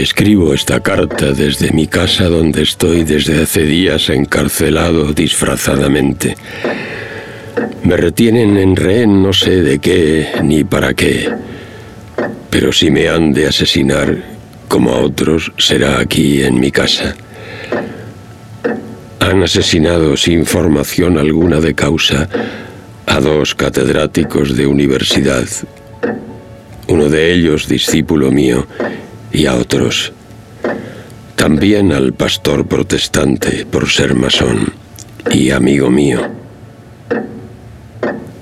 Escribo esta carta desde mi casa donde estoy desde hace días encarcelado disfrazadamente. Me retienen en rehén no sé de qué ni para qué, pero si me han de asesinar, como a otros, será aquí en mi casa. Han asesinado sin formación alguna de causa a dos catedráticos de universidad, uno de ellos discípulo mío, y a otros. También al pastor protestante por ser masón y amigo mío.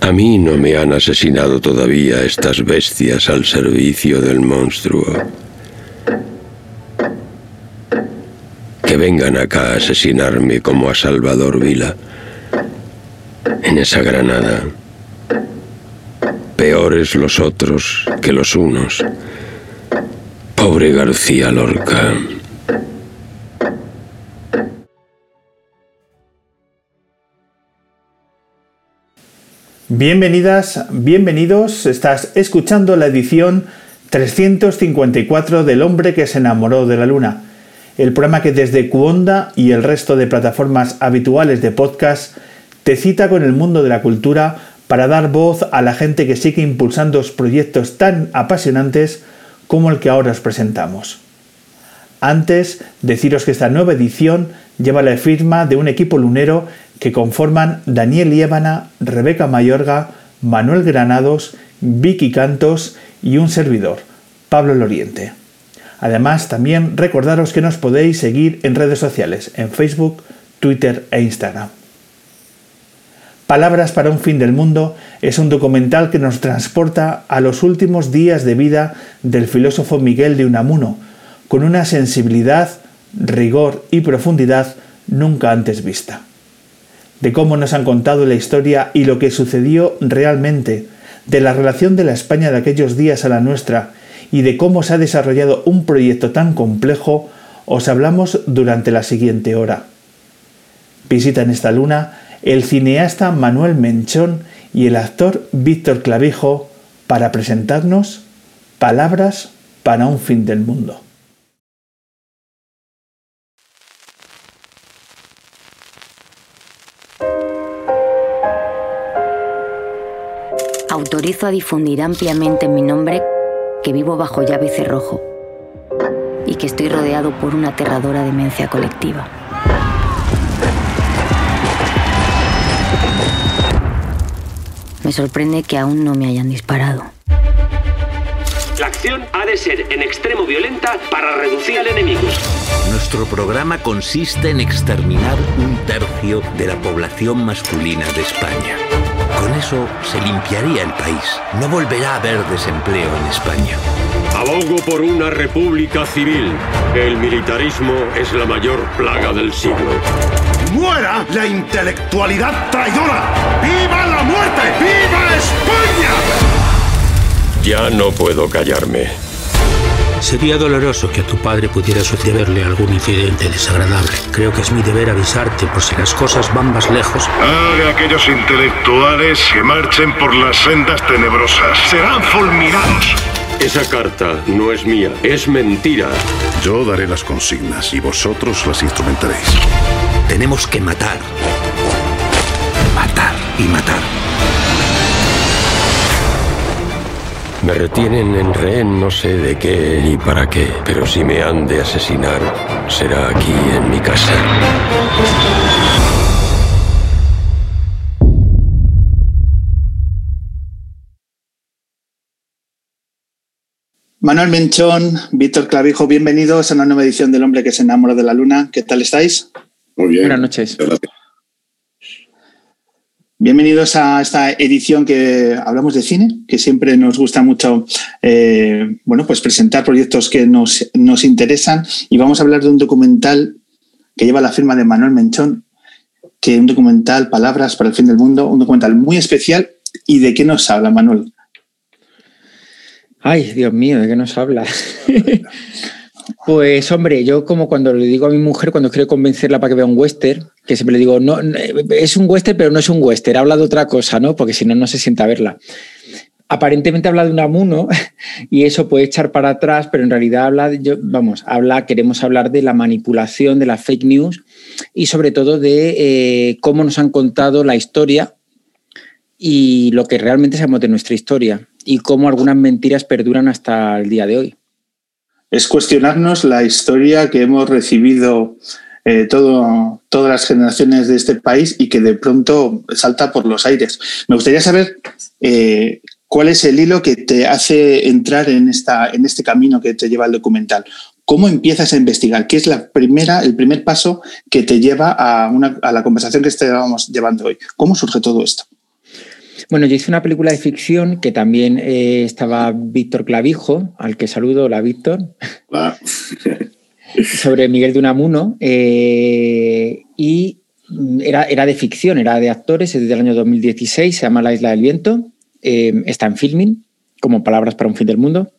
A mí no me han asesinado todavía estas bestias al servicio del monstruo. Que vengan acá a asesinarme como a Salvador Vila, en esa granada. Peores los otros que los unos. Pobre García Lorca. Bienvenidas, bienvenidos. Estás escuchando la edición 354 del hombre que se enamoró de la luna. El programa que desde Cuonda y el resto de plataformas habituales de podcast te cita con el mundo de la cultura para dar voz a la gente que sigue impulsando proyectos tan apasionantes como el que ahora os presentamos. Antes, deciros que esta nueva edición lleva la firma de un equipo lunero que conforman Daniel Liébana, Rebeca Mayorga, Manuel Granados, Vicky Cantos y un servidor, Pablo Loriente. Además, también recordaros que nos podéis seguir en redes sociales, en Facebook, Twitter e Instagram. Palabras para un fin del mundo es un documental que nos transporta a los últimos días de vida del filósofo Miguel de Unamuno, con una sensibilidad, rigor y profundidad nunca antes vista. De cómo nos han contado la historia y lo que sucedió realmente, de la relación de la España de aquellos días a la nuestra y de cómo se ha desarrollado un proyecto tan complejo, os hablamos durante la siguiente hora. Visita en esta luna el cineasta Manuel Menchón y el actor Víctor Clavijo para presentarnos Palabras para un fin del mundo. Autorizo a difundir ampliamente en mi nombre que vivo bajo llave y cerrojo y que estoy rodeado por una aterradora demencia colectiva. Me sorprende que aún no me hayan disparado. La acción ha de ser en extremo violenta para reducir al enemigo. Nuestro programa consiste en exterminar un tercio de la población masculina de España. Con eso se limpiaría el país. No volverá a haber desempleo en España. Abogo por una república civil. El militarismo es la mayor plaga del siglo. ¡Muera la intelectualidad traidora! ¡Viva la muerte! ¡Viva España! Ya no puedo callarme. Sería doloroso que a tu padre pudiera sucederle algún incidente desagradable. Creo que es mi deber avisarte por si las cosas van más lejos. Haga aquellos intelectuales que marchen por las sendas tenebrosas. Serán fulminados. Esa carta no es mía, es mentira. Yo daré las consignas y vosotros las instrumentaréis. Tenemos que matar. Matar y matar. Me retienen en rehén no sé de qué ni para qué, pero si me han de asesinar, será aquí en mi casa. Manuel Menchón, Víctor Clavijo, bienvenidos a una nueva edición del Hombre que se enamoró de la Luna. ¿Qué tal estáis? Muy bien. Buenas noches. Bienvenidos a esta edición que hablamos de cine, que siempre nos gusta mucho eh, bueno, pues presentar proyectos que nos, nos interesan y vamos a hablar de un documental que lleva la firma de Manuel Menchón, que es un documental Palabras para el fin del mundo, un documental muy especial. ¿Y de qué nos habla, Manuel? Ay, Dios mío, ¿de qué nos habla? pues hombre, yo como cuando le digo a mi mujer, cuando quiero convencerla para que vea un western, que siempre le digo, no, es un western, pero no es un western, habla de otra cosa, ¿no? Porque si no, no se sienta a verla. Aparentemente habla de un amuno y eso puede echar para atrás, pero en realidad habla, de, yo, vamos, habla, queremos hablar de la manipulación, de la fake news y sobre todo de eh, cómo nos han contado la historia y lo que realmente sabemos de nuestra historia y cómo algunas mentiras perduran hasta el día de hoy. Es cuestionarnos la historia que hemos recibido eh, todo, todas las generaciones de este país y que de pronto salta por los aires. Me gustaría saber eh, cuál es el hilo que te hace entrar en, esta, en este camino que te lleva el documental. ¿Cómo empiezas a investigar? ¿Qué es la primera, el primer paso que te lleva a, una, a la conversación que estábamos llevando hoy? ¿Cómo surge todo esto? Bueno, yo hice una película de ficción que también eh, estaba Víctor Clavijo, al que saludo, hola Víctor, sobre Miguel de Unamuno, eh, y era, era, de ficción, era de actores, es del año 2016, se llama La Isla del Viento, eh, está en filming, como Palabras para un fin del mundo.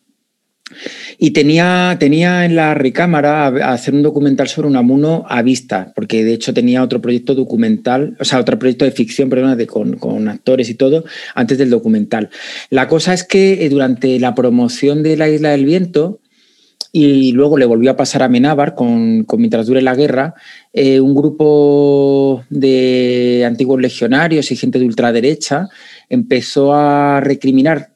Y tenía, tenía en la recámara hacer un documental sobre un amuno a vista, porque de hecho tenía otro proyecto documental, o sea, otro proyecto de ficción, perdón, de, con, con, actores y todo, antes del documental. La cosa es que eh, durante la promoción de La Isla del Viento, y luego le volvió a pasar a Menábar con, con Mientras dure la guerra, eh, un grupo de antiguos legionarios y gente de ultraderecha empezó a recriminar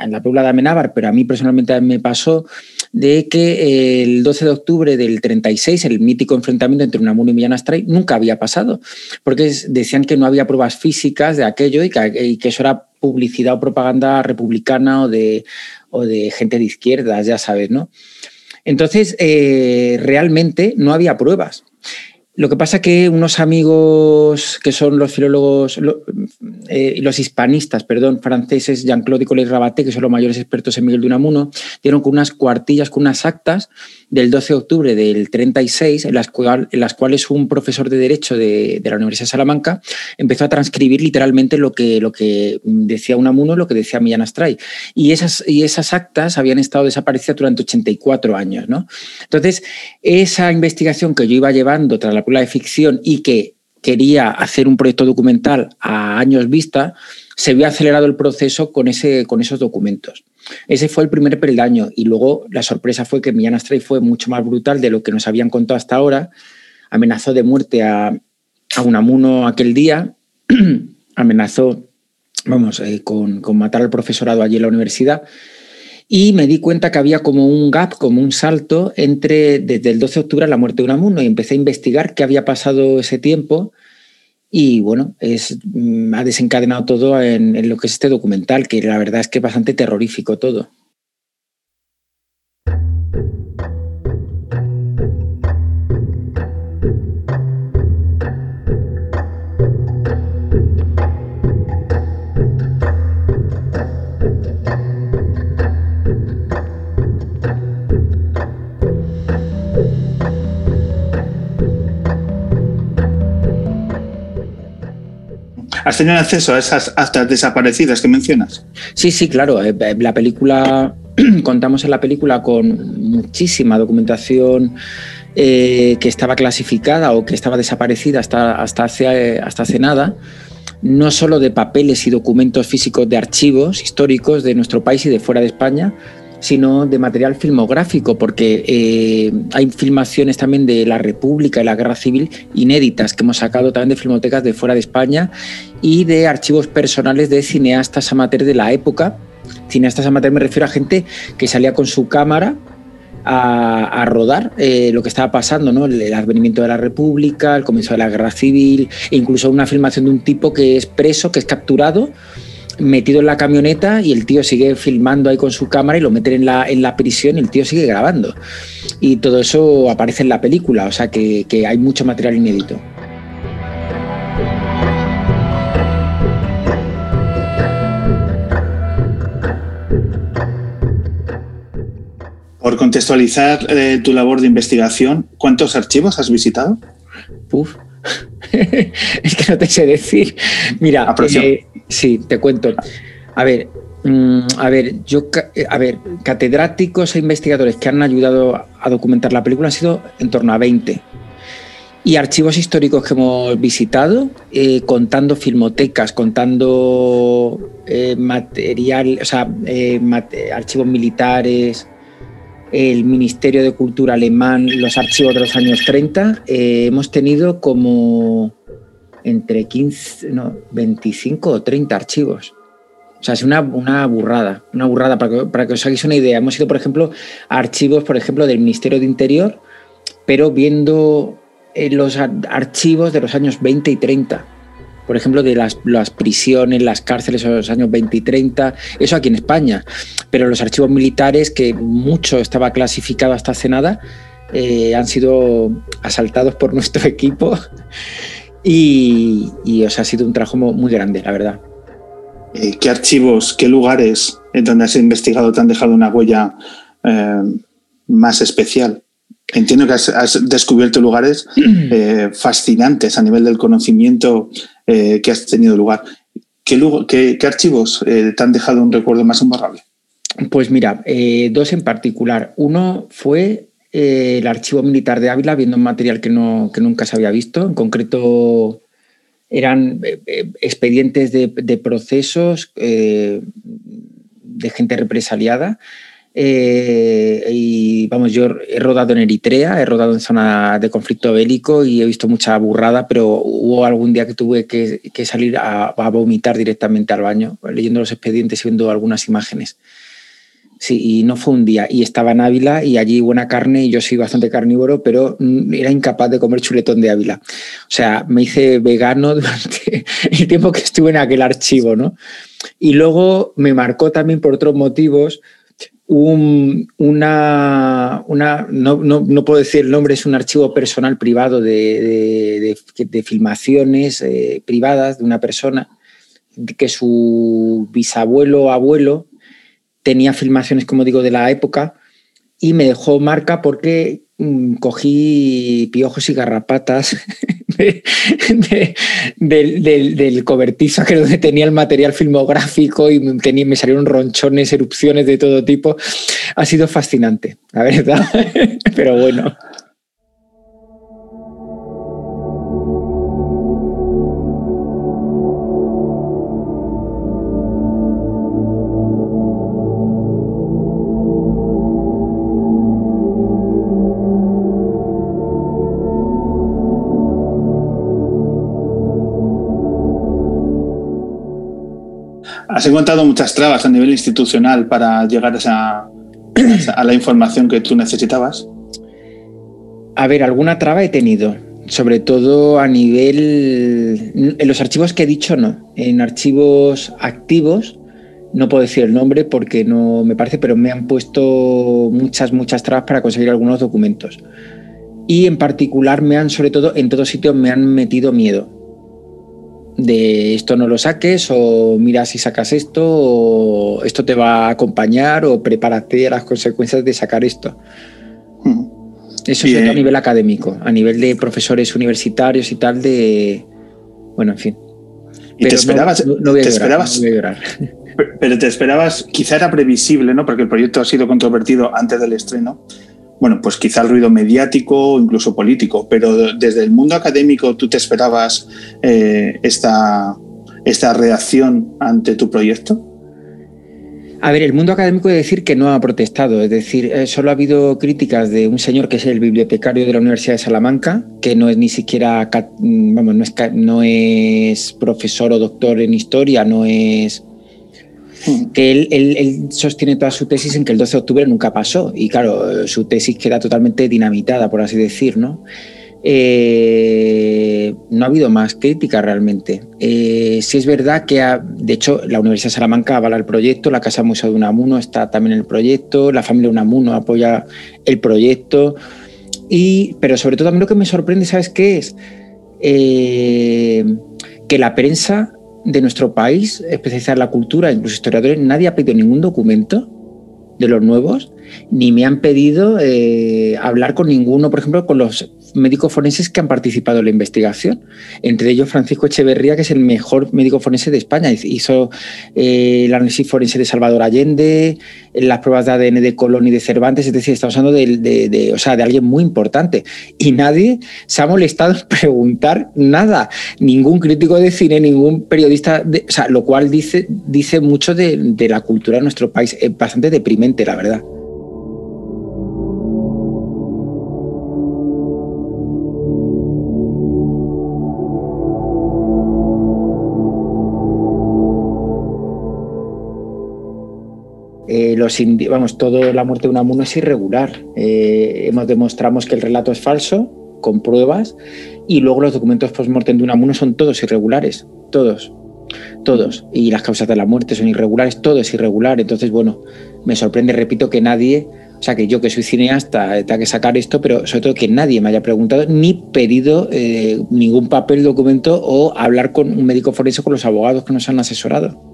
en la Puebla de Amenábar, pero a mí personalmente me pasó de que el 12 de octubre del 36, el mítico enfrentamiento entre Unamuno y Millán Astray, nunca había pasado, porque decían que no había pruebas físicas de aquello y que, y que eso era publicidad o propaganda republicana o de, o de gente de izquierdas, ya sabes, ¿no? Entonces, eh, realmente no había pruebas. Lo que pasa que unos amigos que son los filólogos, lo, eh, los hispanistas, perdón, franceses, Jean-Claude y Collet Rabaté, que son los mayores expertos en Miguel de Unamuno, dieron con unas cuartillas, con unas actas del 12 de octubre del 36, en las, cuales un profesor de Derecho de, de, la Universidad de Salamanca empezó a transcribir literalmente lo que, lo que decía Unamuno, lo que decía Millán Astray. Y esas, y esas actas habían estado desaparecidas durante 84 años. ¿no? Entonces, esa investigación que yo iba llevando tras la película de ficción y que quería hacer un proyecto documental a años vista, se vio acelerado el proceso con, ese, con esos documentos. Ese fue el primer peldaño y luego la sorpresa fue que Millán Astray fue mucho más brutal de lo que nos habían contado hasta ahora. Amenazó de muerte a, a Unamuno aquel día, amenazó, vamos, eh, con, con matar al profesorado allí en la universidad y me di cuenta que había como un gap, como un salto entre desde el 12 de octubre a la muerte de Unamuno y empecé a investigar qué había pasado ese tiempo y bueno, es, ha desencadenado todo en, en, lo que es este documental, que la verdad es que es bastante terrorífico todo. ¿Has tenido acceso a esas actas desaparecidas que mencionas? Sí, sí, claro. La película contamos en la película con muchísima documentación eh, que estaba clasificada o que estaba desaparecida hasta, hasta, hace, hasta hace nada, no solo de papeles y documentos físicos de archivos históricos de nuestro país y de fuera de España, sino de material filmográfico, porque eh, hay filmaciones también de la República y la Guerra Civil inéditas que hemos sacado también de filmotecas de fuera de España y de archivos personales de cineastas amateurs de la época. Cineastas amateurs me refiero a gente que salía con su cámara a, rodar eh, lo que estaba pasando, ¿no? el, advenimiento de la República, el comienzo de la Guerra Civil, e incluso una filmación de un tipo que es preso, que es capturado metido en la camioneta y el tío sigue filmando ahí con su cámara y lo meten en la, en la prisión y el tío sigue grabando. Y todo eso aparece en la película, o sea que, que hay mucho material inédito. Por contextualizar eh, tu labor de investigación, ¿cuántos archivos has visitado? Uf, es que no te sé decir. Mira, eh, sí, te cuento. A ver, mm, a ver, yo, eh, a ver, catedráticos e investigadores que han ayudado a documentar la película han sido en torno a 20. Y archivos históricos que hemos visitado, eh, contando filmotecas, contando material, o sea, archivos militares, el Ministerio de Cultura alemán, los archivos de los años 30, eh, hemos tenido como entre 15, no, 25 o 30 archivos. O sea, es una, una burrada, una burrada, para que, para que, os hagáis una idea. Hemos ido, por ejemplo, a archivos, por ejemplo, del Ministerio de Interior, pero viendo eh, los archivos de los años 20 y 30 por ejemplo, de las, prisiones, las cárceles en los años 20 y 30, eso aquí en España. Pero los archivos militares, que mucho estaba clasificado hasta hace nada, eh, han sido asaltados por nuestro equipo y, os ha sido un trabajo muy grande, la verdad. Eh, ¿Qué archivos, qué lugares en donde has investigado te han dejado una huella eh, más especial? Entiendo que has, descubierto lugares fascinantes a nivel del conocimiento eh, que has tenido lugar. ¿Qué, qué, archivos eh, te han dejado un recuerdo más imborrable? Pues mira, eh, dos en particular. Uno fue el archivo militar de Ávila, viendo un material que, no, que nunca se había visto. En concreto, eran expedientes de, procesos de gente represaliada eh, y vamos, yo he rodado en Eritrea, he rodado en zona de conflicto bélico y he visto mucha burrada, pero hubo algún día que tuve que, salir a, vomitar directamente al baño, leyendo los expedientes y viendo algunas imágenes. Sí, y no fue un día. Y estaba en Ávila y allí buena carne y yo soy bastante carnívoro, pero era incapaz de comer chuletón de Ávila. O sea, me hice vegano durante el tiempo que estuve en aquel archivo, ¿no? Y luego me marcó también por otros motivos una, una no, puedo decir el nombre, es un archivo personal privado de, filmaciones eh, privadas de una persona, que su bisabuelo abuelo tenía filmaciones, como digo, de la época y me dejó marca porque mm, cogí piojos y garrapatas del, cobertizo que donde tenía el material filmográfico y me salieron ronchones, erupciones de todo tipo. Ha sido fascinante, la verdad, pero bueno. Has encontrado muchas trabas a nivel institucional para llegar a, esa, a la información que tú necesitabas. A ver, alguna traba he tenido, sobre todo a nivel... En los archivos que he dicho no, en archivos activos no puedo decir el nombre porque no me parece, pero me han puesto muchas, muchas trabas para conseguir algunos documentos. Y en particular me han, sobre todo, en todos sitios me han metido miedo de esto no lo saques o mira si sacas esto o esto te va a acompañar o prepárate a las consecuencias de sacar esto. Hmm. Eso es a nivel académico, a nivel de profesores universitarios y tal de... Bueno, en fin. ¿Y te esperabas? No, voy a llorar, Pero te esperabas, quizá era previsible, ¿no? Porque el proyecto ha sido controvertido antes del estreno. Bueno, pues quizá el ruido mediático o incluso político, pero desde el mundo académico tú te esperabas eh, esta, esta reacción ante tu proyecto. A ver, el mundo académico debe decir que no ha protestado, es decir, eh, solo ha habido críticas de un señor que es el bibliotecario de la Universidad de Salamanca, que no es ni siquiera, mm, vamos, no es, no es profesor o doctor en historia, no es. Que él, él, sostiene toda su tesis en que el 12 de octubre nunca pasó y claro, su tesis queda totalmente dinamitada, por así decir, ¿no? Eh, no ha habido más crítica realmente. Eh, sí es verdad que, de hecho, la Universidad de Salamanca avala el proyecto, la Casa Museo de Unamuno está también en el proyecto, la familia Unamuno apoya el proyecto, y, pero sobre todo mí lo que me sorprende, ¿sabes qué es? Eh, que la prensa de nuestro país, especializada en la cultura, incluso historiadores, nadie ha pedido ningún documento de los nuevos, ni me han pedido eh, hablar con ninguno, por ejemplo, con los médicos forenses que han participado en la investigación. Entre ellos Francisco Echeverría, que es el mejor médico forense de España. Hizo eh, el análisis forense de Salvador Allende, las pruebas de ADN de Colón y de Cervantes. Es decir, estamos hablando de, o sea, de alguien muy importante. Y nadie se ha molestado en preguntar nada. Ningún crítico de cine, ningún periodista. o sea, lo cual dice, dice mucho de, de la cultura de nuestro país. Es bastante deprimente, la verdad. Los vamos, todo la muerte de Unamuno es irregular. Eh, hemos demostramos que el relato es falso con pruebas y luego los documentos post-mortem de Unamuno son todos irregulares, todos, todos. Y las causas de la muerte son irregulares, todo es irregular. Entonces, bueno, me sorprende, repito, que nadie, o sea, que yo que soy cineasta tenga que sacar esto, pero sobre todo que nadie me haya preguntado ni pedido eh, ningún papel, documento o hablar con un médico forense con los abogados que nos han asesorado.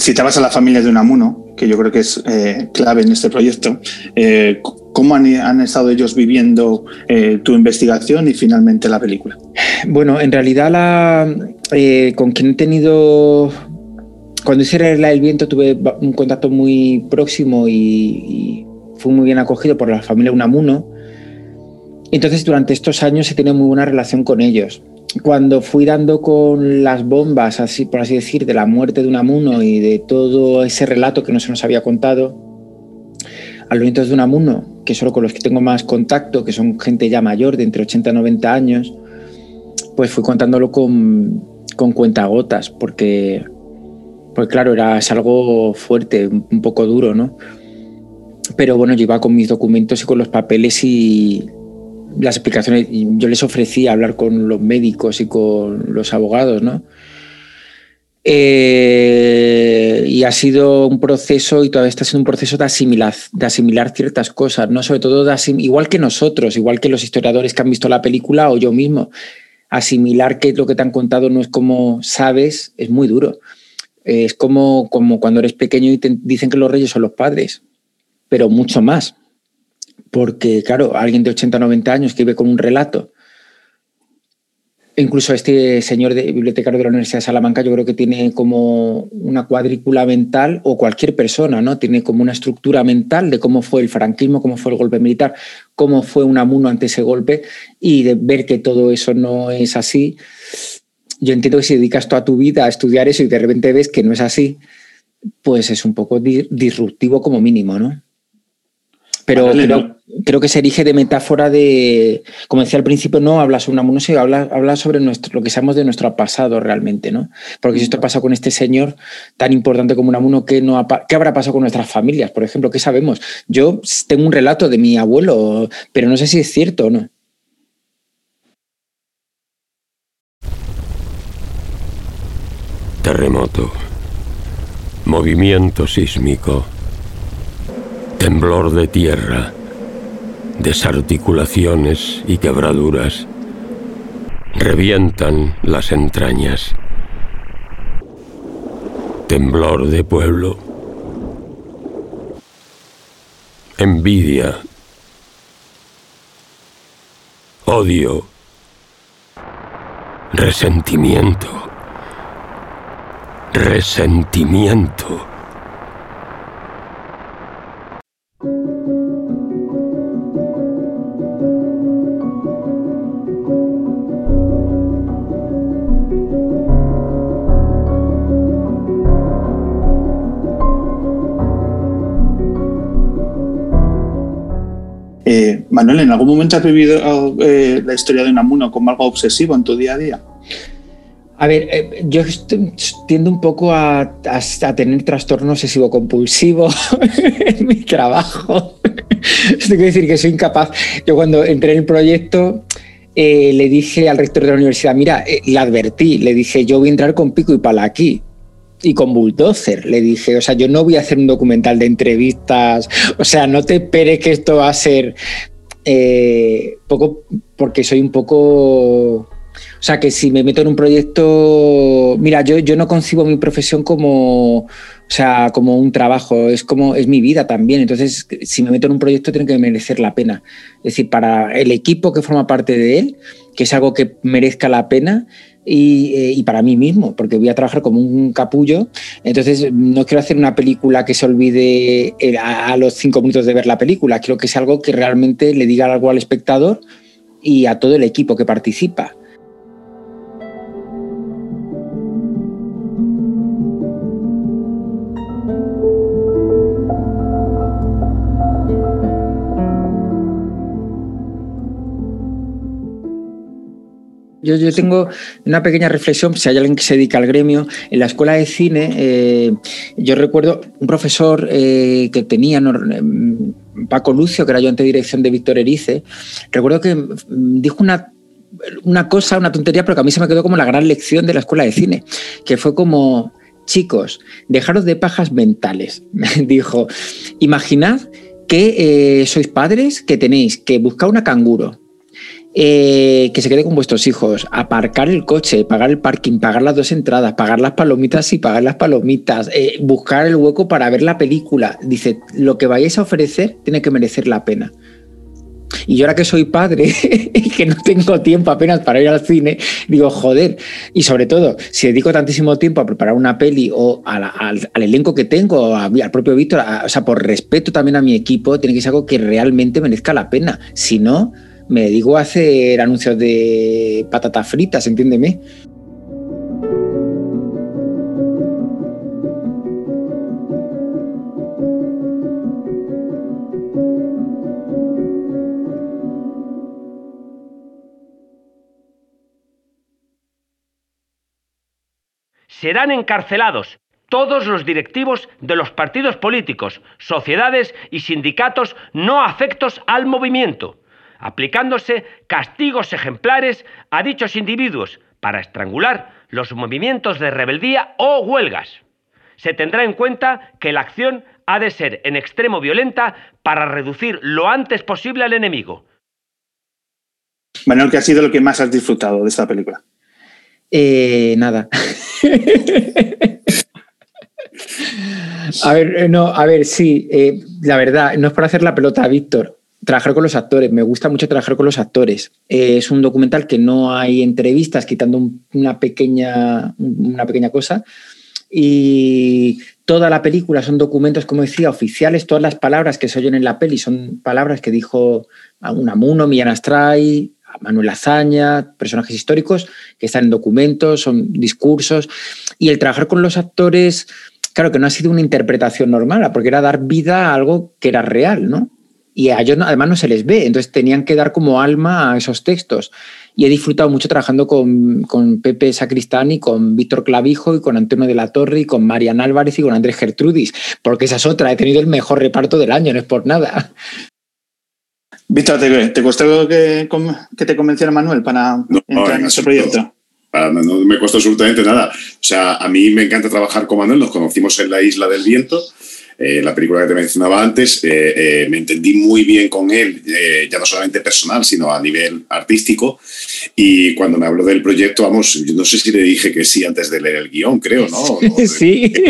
Citabas a la familia de Unamuno, que yo creo que es eh, clave en este proyecto. Eh, ¿Cómo han, estado ellos viviendo eh, tu investigación y finalmente la película? Bueno, en realidad la, con quien he tenido... Cuando hice la El Viento tuve un contacto muy próximo y, y fui muy bien acogido por la familia Unamuno. Entonces, durante estos años he tenido muy buena relación con ellos cuando fui dando con las bombas, así por así decir, de la muerte de Unamuno y de todo ese relato que no se nos había contado, a los nietos de Unamuno, que solo con los que tengo más contacto, que son gente ya mayor, de entre 80 y 90 años, pues fui contándolo con, con cuentagotas, porque, pues claro, era, es algo fuerte, un poco duro, ¿no? Pero bueno, yo iba con mis documentos y con los papeles y, las explicaciones, yo les ofrecí hablar con los médicos y con los abogados, ¿no? Eh, y ha sido un proceso, y todavía está siendo un proceso de asimilar, de asimilar ciertas cosas, ¿no? Sobre todo, de igual que nosotros, igual que los historiadores que han visto la película o yo mismo, asimilar que lo que te han contado no es como sabes, es muy duro. Es como, como cuando eres pequeño y dicen que los reyes son los padres, pero mucho más porque, claro, alguien de 80 o 90 años que vive con un relato, incluso este señor de, bibliotecario de la Universidad de Salamanca, yo creo que tiene como una cuadrícula mental, o cualquier persona, ¿no? Tiene como una estructura mental de cómo fue el franquismo, cómo fue el golpe militar, cómo fue un amuno ante ese golpe, y de ver que todo eso no es así. Yo entiendo que si dedicas toda tu vida a estudiar eso y de repente ves que no es así, pues es un poco disruptivo como mínimo, ¿no? Pero creo, que se erige de metáfora de, como decía al principio, no habla sobre una música, habla, habla sobre nuestro, lo que sabemos de nuestro pasado realmente, ¿no? Porque si esto ha pasado con este señor tan importante como Unamuno, ¿qué, no ¿qué habrá pasado con nuestras familias, por ejemplo? ¿Qué sabemos? Yo tengo un relato de mi abuelo, pero no sé si es cierto o no. Terremoto. Movimiento sísmico temblor de tierra, desarticulaciones y quebraduras, revientan las entrañas. Temblor de pueblo, envidia, odio, resentimiento, resentimiento. Manuel, ¿en algún momento has vivido eh, la historia de Unamuno como algo obsesivo en tu día a día? A ver, eh, yo tiendo un poco a tener trastorno obsesivo-compulsivo en mi trabajo. Esto quiere decir que soy incapaz. Yo cuando entré en el proyecto eh, le dije al rector de la universidad, mira, eh, le advertí, le dije, yo voy a entrar con pico y pala aquí. Y con bulldozer, le dije, o sea, yo no voy a hacer un documental de entrevistas, o sea, no te esperes que esto va a ser eh, poco, porque soy un poco o sea, que si me meto en un proyecto, mira, yo, yo no concibo mi profesión como, o sea, como un trabajo, es como es mi vida también. Entonces, si me meto en un proyecto tiene que merecer la pena. Es decir, para el equipo que forma parte de él, que es algo que merezca la pena. Y, eh, y para mí mismo, porque voy a trabajar como un capullo. Entonces, no quiero hacer una película que se olvide eh, a, a los cinco minutos de ver la película. Quiero que sea algo que realmente le diga algo al espectador y a todo el equipo que participa. Yo, yo tengo una pequeña reflexión, si hay alguien que se dedica al gremio, en la escuela de cine, eh, yo recuerdo un profesor eh, que tenía, eh, Paco Lucio, que era yo ante dirección de Víctor Erice, recuerdo que mm, dijo una, una cosa, una tontería, pero que a mí se me quedó como la gran lección de la escuela de cine, que fue como, chicos, dejaros de pajas mentales, dijo, imaginad que eh, sois padres, que tenéis que buscar una canguro, eh, que se quede con vuestros hijos, aparcar el coche, pagar el parking, pagar las dos entradas, pagar las palomitas y pagar las palomitas, eh, buscar el hueco para ver la película. Dice, lo que vayáis a ofrecer tiene que merecer la pena. Y yo ahora que soy padre y que no tengo tiempo apenas para ir al cine, digo, joder, y sobre todo, si dedico tantísimo tiempo a preparar una peli o a la- al, al elenco que tengo, a- al propio Víctor, a- o sea, por respeto también a mi equipo, tiene que ser algo que realmente merezca la pena. Si no, me dedico a hacer anuncios de patatas fritas, entiéndeme. serán encarcelados todos los directivos de los partidos políticos, sociedades y sindicatos no afectos al movimiento, aplicándose castigos ejemplares a dichos individuos para estrangular los movimientos de rebeldía o huelgas. Se tendrá en cuenta que la acción ha de ser en extremo violenta para reducir lo antes posible al enemigo, Manuel, ¿qué ha sido lo que más has disfrutado de esta película? Eh, nada. a ver, eh, no, a ver, sí, eh, la verdad, no es para hacer la pelota a Víctor. Trabajar con los actores, me gusta mucho trabajar con los actores. Es un documental que no hay entrevistas, quitando un- una, pequeña, una pequeña cosa. Y toda la película son documentos, como decía, oficiales. Todas las palabras que se oyen en la peli son palabras que dijo Unamuno, Millán Astray, Manuel Azaña, personajes históricos que están en documentos, son discursos. Y el trabajar con los actores, claro que no ha sido una interpretación normal, porque era dar vida a algo que era real, ¿no? Y a ellos no- además no se les ve, entonces tenían que dar como alma a esos textos. Y he disfrutado mucho trabajando con, con Pepe Sacristán y con Víctor Clavijo y con Antonio de la Torre y con Marian Álvarez y con Andrés Gertrudis, porque esa es otra, he tenido el mejor reparto del año, no es por nada. Víctor, ¿te, te costó que, que te convenciera Manuel para entrar en en absoluto. proyecto? Para- no me costó absolutamente nada. O sea, a mí me encanta trabajar con Manuel, nos conocimos en la Isla del Viento, eh, la película que te mencionaba antes, eh, eh, me entendí muy bien con él, eh, ya no solamente personal, sino a nivel artístico. Y cuando me habló del proyecto, vamos, yo no sé si le dije que sí antes de leer el guion, creo, ¿no? sí.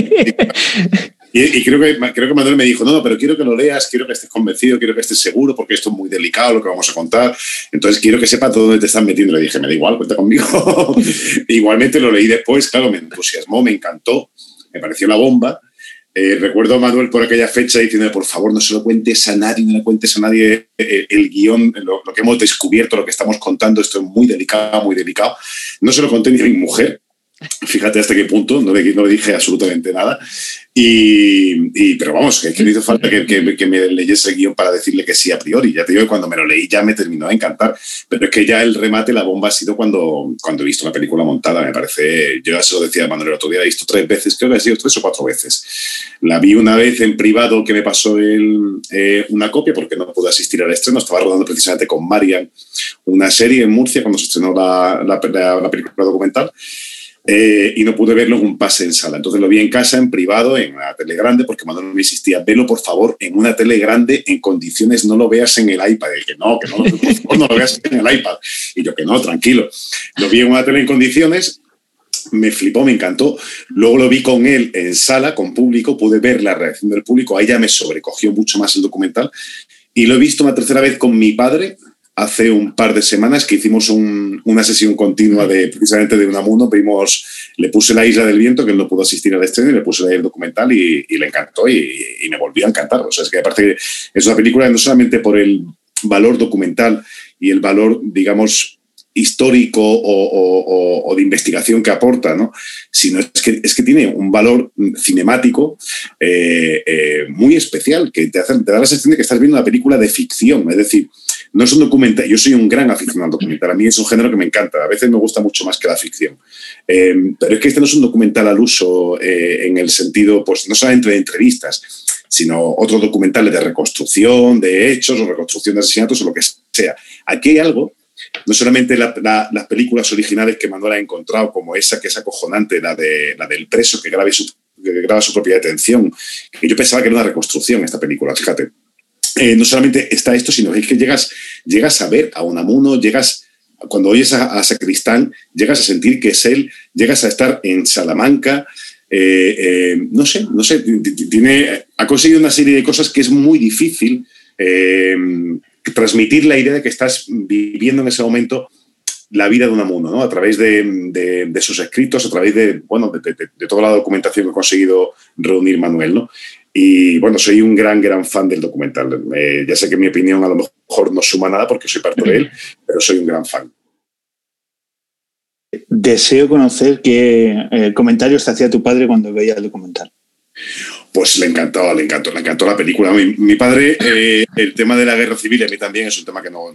Y, creo, que, creo que Manuel me dijo, no, no, pero quiero que lo leas, quiero que estés convencido, quiero que estés seguro, porque esto es muy delicado lo que vamos a contar. Entonces quiero que sepas dónde te están metiendo. Le dije, me da igual, cuenta conmigo. Igualmente lo leí después, claro, me entusiasmó, me encantó, me pareció la bomba. Eh, recuerdo a Manuel por aquella fecha diciendo, por favor, no se lo cuentes a nadie, no le cuentes a nadie eh, el, guion, lo, lo, que hemos descubierto, lo que estamos contando, esto es muy delicado, muy delicado. No se lo conté ni a mi mujer, Fíjate hasta qué punto, no le, no le dije absolutamente nada. Y, pero vamos, que, no hizo falta que, que, me leyese el guion para decirle que sí a priori. Ya te digo que cuando me lo leí ya me terminó de encantar. Pero es que ya el remate, la bomba ha sido cuando, cuando he visto la película montada. Me parece, yo ya se lo decía a Manuel el otro día, he visto tres veces, creo que ha sido tres o cuatro veces. La vi una vez en privado que me pasó él eh, una copia porque no pude asistir al estreno. Estaba rodando precisamente con Marian una serie en Murcia cuando se estrenó la, la, la película documental. Eh, y no pude verlo en un pase en sala. Entonces lo vi en casa, en privado, en una tele grande, porque no me insistía, velo por favor en una tele grande, en condiciones, no lo veas en el iPad. Y que no, que no, no lo veas en el iPad. Y yo que no, tranquilo. Lo vi en una tele en condiciones, me flipó, me encantó. Luego lo vi con él en sala, con público, pude ver la reacción del público, ahí ya me sobrecogió mucho más el documental. Y lo he visto una tercera vez con mi padre, hace un par de semanas que hicimos una sesión continua de precisamente de Unamuno. Vimos, le puse La Isla del Viento, que él no pudo asistir al estreno, y le puse el documental y, le encantó y, me volvió a encantar. O sea, es que aparte es una película no solamente por el valor documental y el valor, digamos, histórico o, de investigación que aporta, ¿no? sino es que, es que tiene un valor cinemático eh, eh, muy especial, que te, hace, te da la sensación de que estás viendo una película de ficción, es decir, no es un documental, yo soy un gran aficionado al documental, a mí es un género que me encanta, a veces me gusta mucho más que la ficción, eh, pero es que este no es un documental al uso eh, en el sentido, pues no solamente de entrevistas, sino otros documentales de reconstrucción de hechos o reconstrucción de asesinatos o lo que sea. Aquí hay algo, no solamente las películas originales que Manuel ha encontrado, como esa que es acojonante, la, de, la del preso que graba, su, que graba su propia detención, que yo pensaba que era una reconstrucción esta película, fíjate eh, no solamente está esto, sino que llegas, llegas a ver a Unamuno, llegas, cuando oyes a, Sacristán, llegas a sentir que es él, llegas a estar en Salamanca, eh, eh, no sé, no sé, tiene, ha conseguido una serie de cosas que es muy difícil transmitir la idea de que estás viviendo en ese momento la vida de Unamuno, ¿no? A través de, sus escritos, a través de, bueno, de, de, toda la documentación que ha conseguido reunir Manuel, ¿no? Y bueno, soy un gran, gran fan del documental. Eh, ya sé que mi opinión a lo mejor no suma nada porque soy parte de él, pero soy un gran fan. Deseo conocer qué eh, comentarios te hacía tu padre cuando veía el documental pues le encantó, le encantó, le encantó la película. Mi, padre, eh, el tema de la guerra civil a mí también es un tema que nos,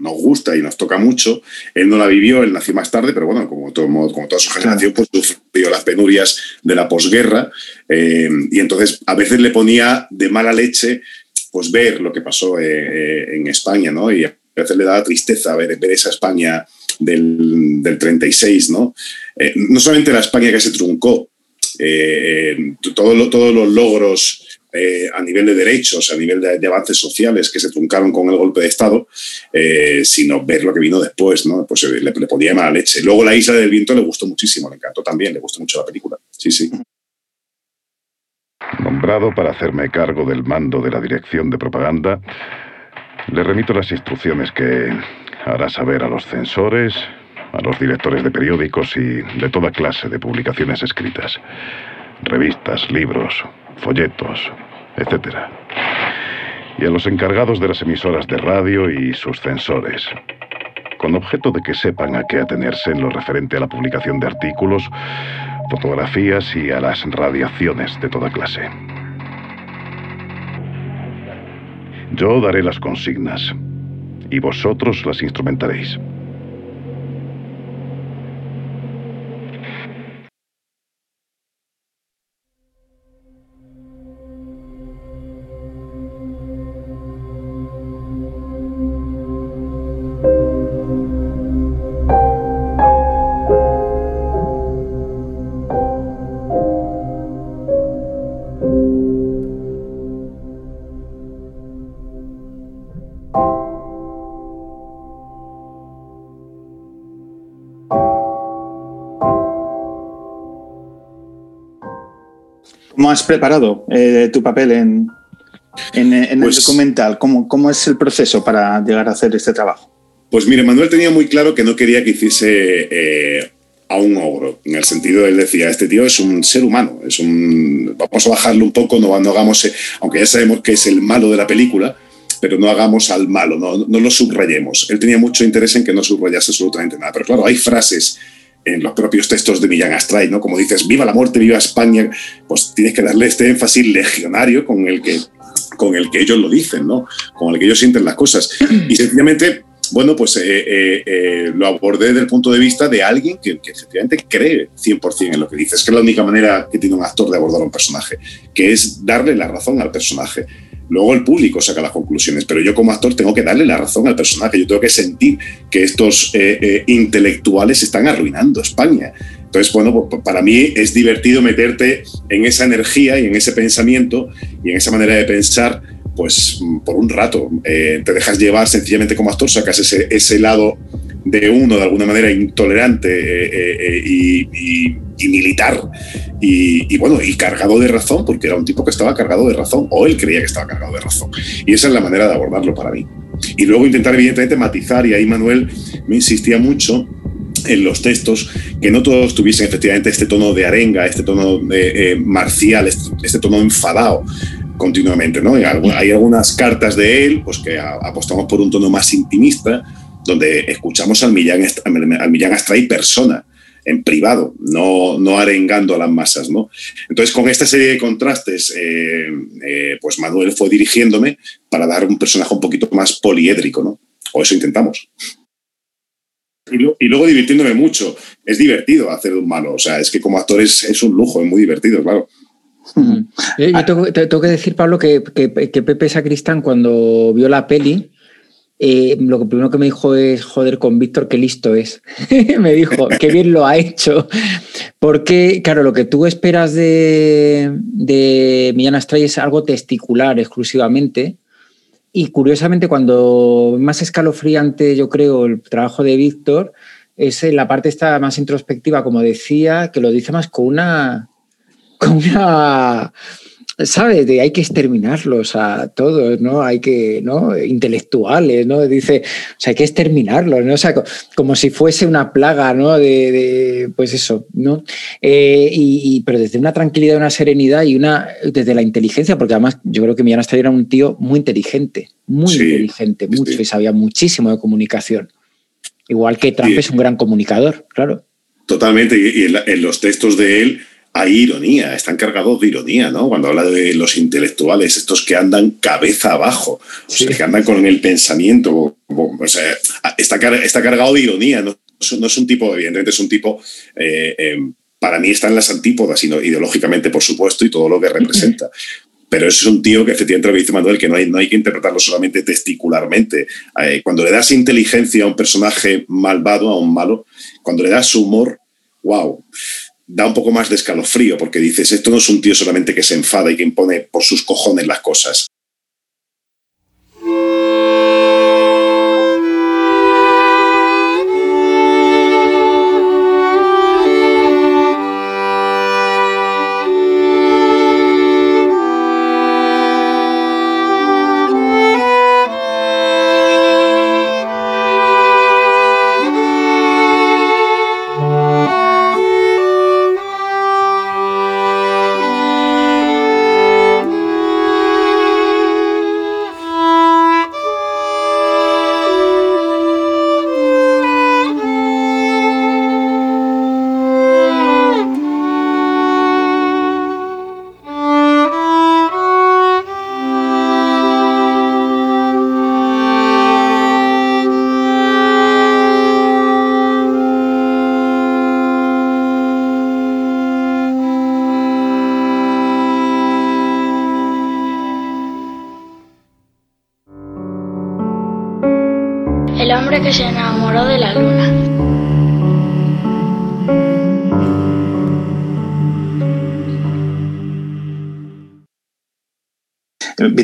nos, gusta y nos toca mucho. Él no la vivió, él nació más tarde, pero bueno, como, todo, como toda su generación, pues sufrió las penurias de la posguerra eh, y entonces a veces le ponía de mala leche pues ver lo que pasó eh, en España, ¿no? Y a veces le daba tristeza ver, ver esa España del, del 36, ¿no? no solamente la España que se truncó, eh, todo todos los logros eh, a nivel de derechos, a nivel de, avances sociales que se truncaron con el golpe de Estado, eh, sino ver lo que vino después, ¿no? Pues le, le ponía mala leche. Luego La Isla del Viento le gustó muchísimo, le encantó también, le gustó mucho la película. Sí, sí. Nombrado para hacerme cargo del mando de la dirección de propaganda, le remito las instrucciones que hará saber a los censores, a los directores de periódicos y de toda clase de publicaciones escritas, revistas, libros, folletos, etc. Y a los encargados de las emisoras de radio y sus censores, con objeto de que sepan a qué atenerse en lo referente a la publicación de artículos, fotografías y a las radiaciones de toda clase. Yo daré las consignas y vosotros las instrumentaréis. Has preparado eh, tu papel en, en, el Pues- documental? ¿Cómo, ¿Cómo es el proceso para llegar a hacer este trabajo? Pues mire, Manuel tenía muy claro que no quería que hiciese eh, a un ogro, en el sentido de él decía, este tío es un ser humano, es un vamos a bajarlo un poco, no, no hagamos, eh, aunque ya sabemos que es el malo de la película, pero no hagamos al malo, no, no lo subrayemos. Él tenía mucho interés en que no subrayase absolutamente nada, pero claro, hay frases en los propios textos de Millán Astray, ¿no? Como dices, viva la muerte, viva España, pues tienes que darle este énfasis legionario con el que, con el que ellos lo dicen, ¿no? Con el que ellos sienten las cosas. Y sencillamente, bueno, pues eh, eh, eh, lo abordé desde el punto de vista de alguien que, que efectivamente cree 100% en lo que dice. Es que es la única manera que tiene un actor de abordar a un personaje, que es darle la razón al personaje. Luego el público saca las conclusiones, pero yo como actor tengo que darle la razón al personaje. Yo tengo que sentir que estos eh, eh, intelectuales están arruinando España. Entonces, bueno, pues, para mí es divertido meterte en esa energía y en ese pensamiento y en esa manera de pensar, pues mm, por un rato. Eh, te dejas llevar sencillamente como actor, sacas ese, ese lado de uno de alguna manera intolerante eh, eh, eh, y, militar y, bueno, y cargado de razón, porque era un tipo que estaba cargado de razón, o él creía que estaba cargado de razón. Y esa es la manera de abordarlo para mí. Y luego intentar evidentemente matizar, y ahí Manuel me insistía mucho en los textos que no todos tuviesen efectivamente este tono de arenga, este tono eh, marcial, este, este tono enfadado continuamente. ¿no? Hay algunas cartas de él pues, que apostamos por un tono más intimista, donde escuchamos al Millán, al Millán Astray persona, en privado, no, no arengando a las masas. ¿no? Entonces, con esta serie de contrastes, eh, eh, pues Manuel fue dirigiéndome para dar un personaje un poquito más poliédrico, ¿no? o eso intentamos. Y, lo- y luego divirtiéndome mucho. Es divertido hacer de un malo. O sea, es que como actor es, es un lujo, es muy divertido, claro. Yo, yo tengo, te- tengo que decir, Pablo, que, que- que Pepe Sacristán, cuando vio la peli, eh, lo primero que me dijo es, joder, con Víctor, qué listo es. me dijo, qué bien lo ha hecho. Porque, claro, lo que tú esperas de, de Millán Astray es algo testicular exclusivamente. Y curiosamente, cuando más escalofriante, yo creo, el trabajo de Víctor, es la parte esta más introspectiva, como decía, que lo dice más con una, con una, ¿sabes? De hay que exterminarlos a todos, ¿no? Hay que, ¿no? Intelectuales, ¿no? Dice, o sea, hay que exterminarlos, ¿no? O sea, co- como si fuese una plaga, ¿no? De, de, pues eso, ¿no? Eh, y, y- pero desde una tranquilidad, una serenidad y una, desde la inteligencia, porque además yo creo que Millán Astray era un tío muy inteligente, muy Sí, inteligente, mucho, y sabía muchísimo de comunicación. Igual que Trump Sí. es un gran comunicador, claro. Totalmente. Y, y en, la- en los textos de él hay ironía, están cargados de ironía, ¿no? Cuando habla de los intelectuales, estos que andan cabeza abajo, o sea, que andan con el pensamiento, o o sea, está, está cargado de ironía, no, es un- no es un tipo, evidentemente es un tipo, eh, eh, para mí está en las antípodas, sino ideológicamente, por supuesto, y todo lo que representa. Pero es un tío que efectivamente lo que dice Manuel, que no hay, no hay que interpretarlo solamente testicularmente. Eh, cuando le das inteligencia a un personaje malvado, a un malo, cuando le das humor, wow, da un poco más de escalofrío, porque dices, esto no es un tío solamente que se enfada y que impone por sus cojones las cosas.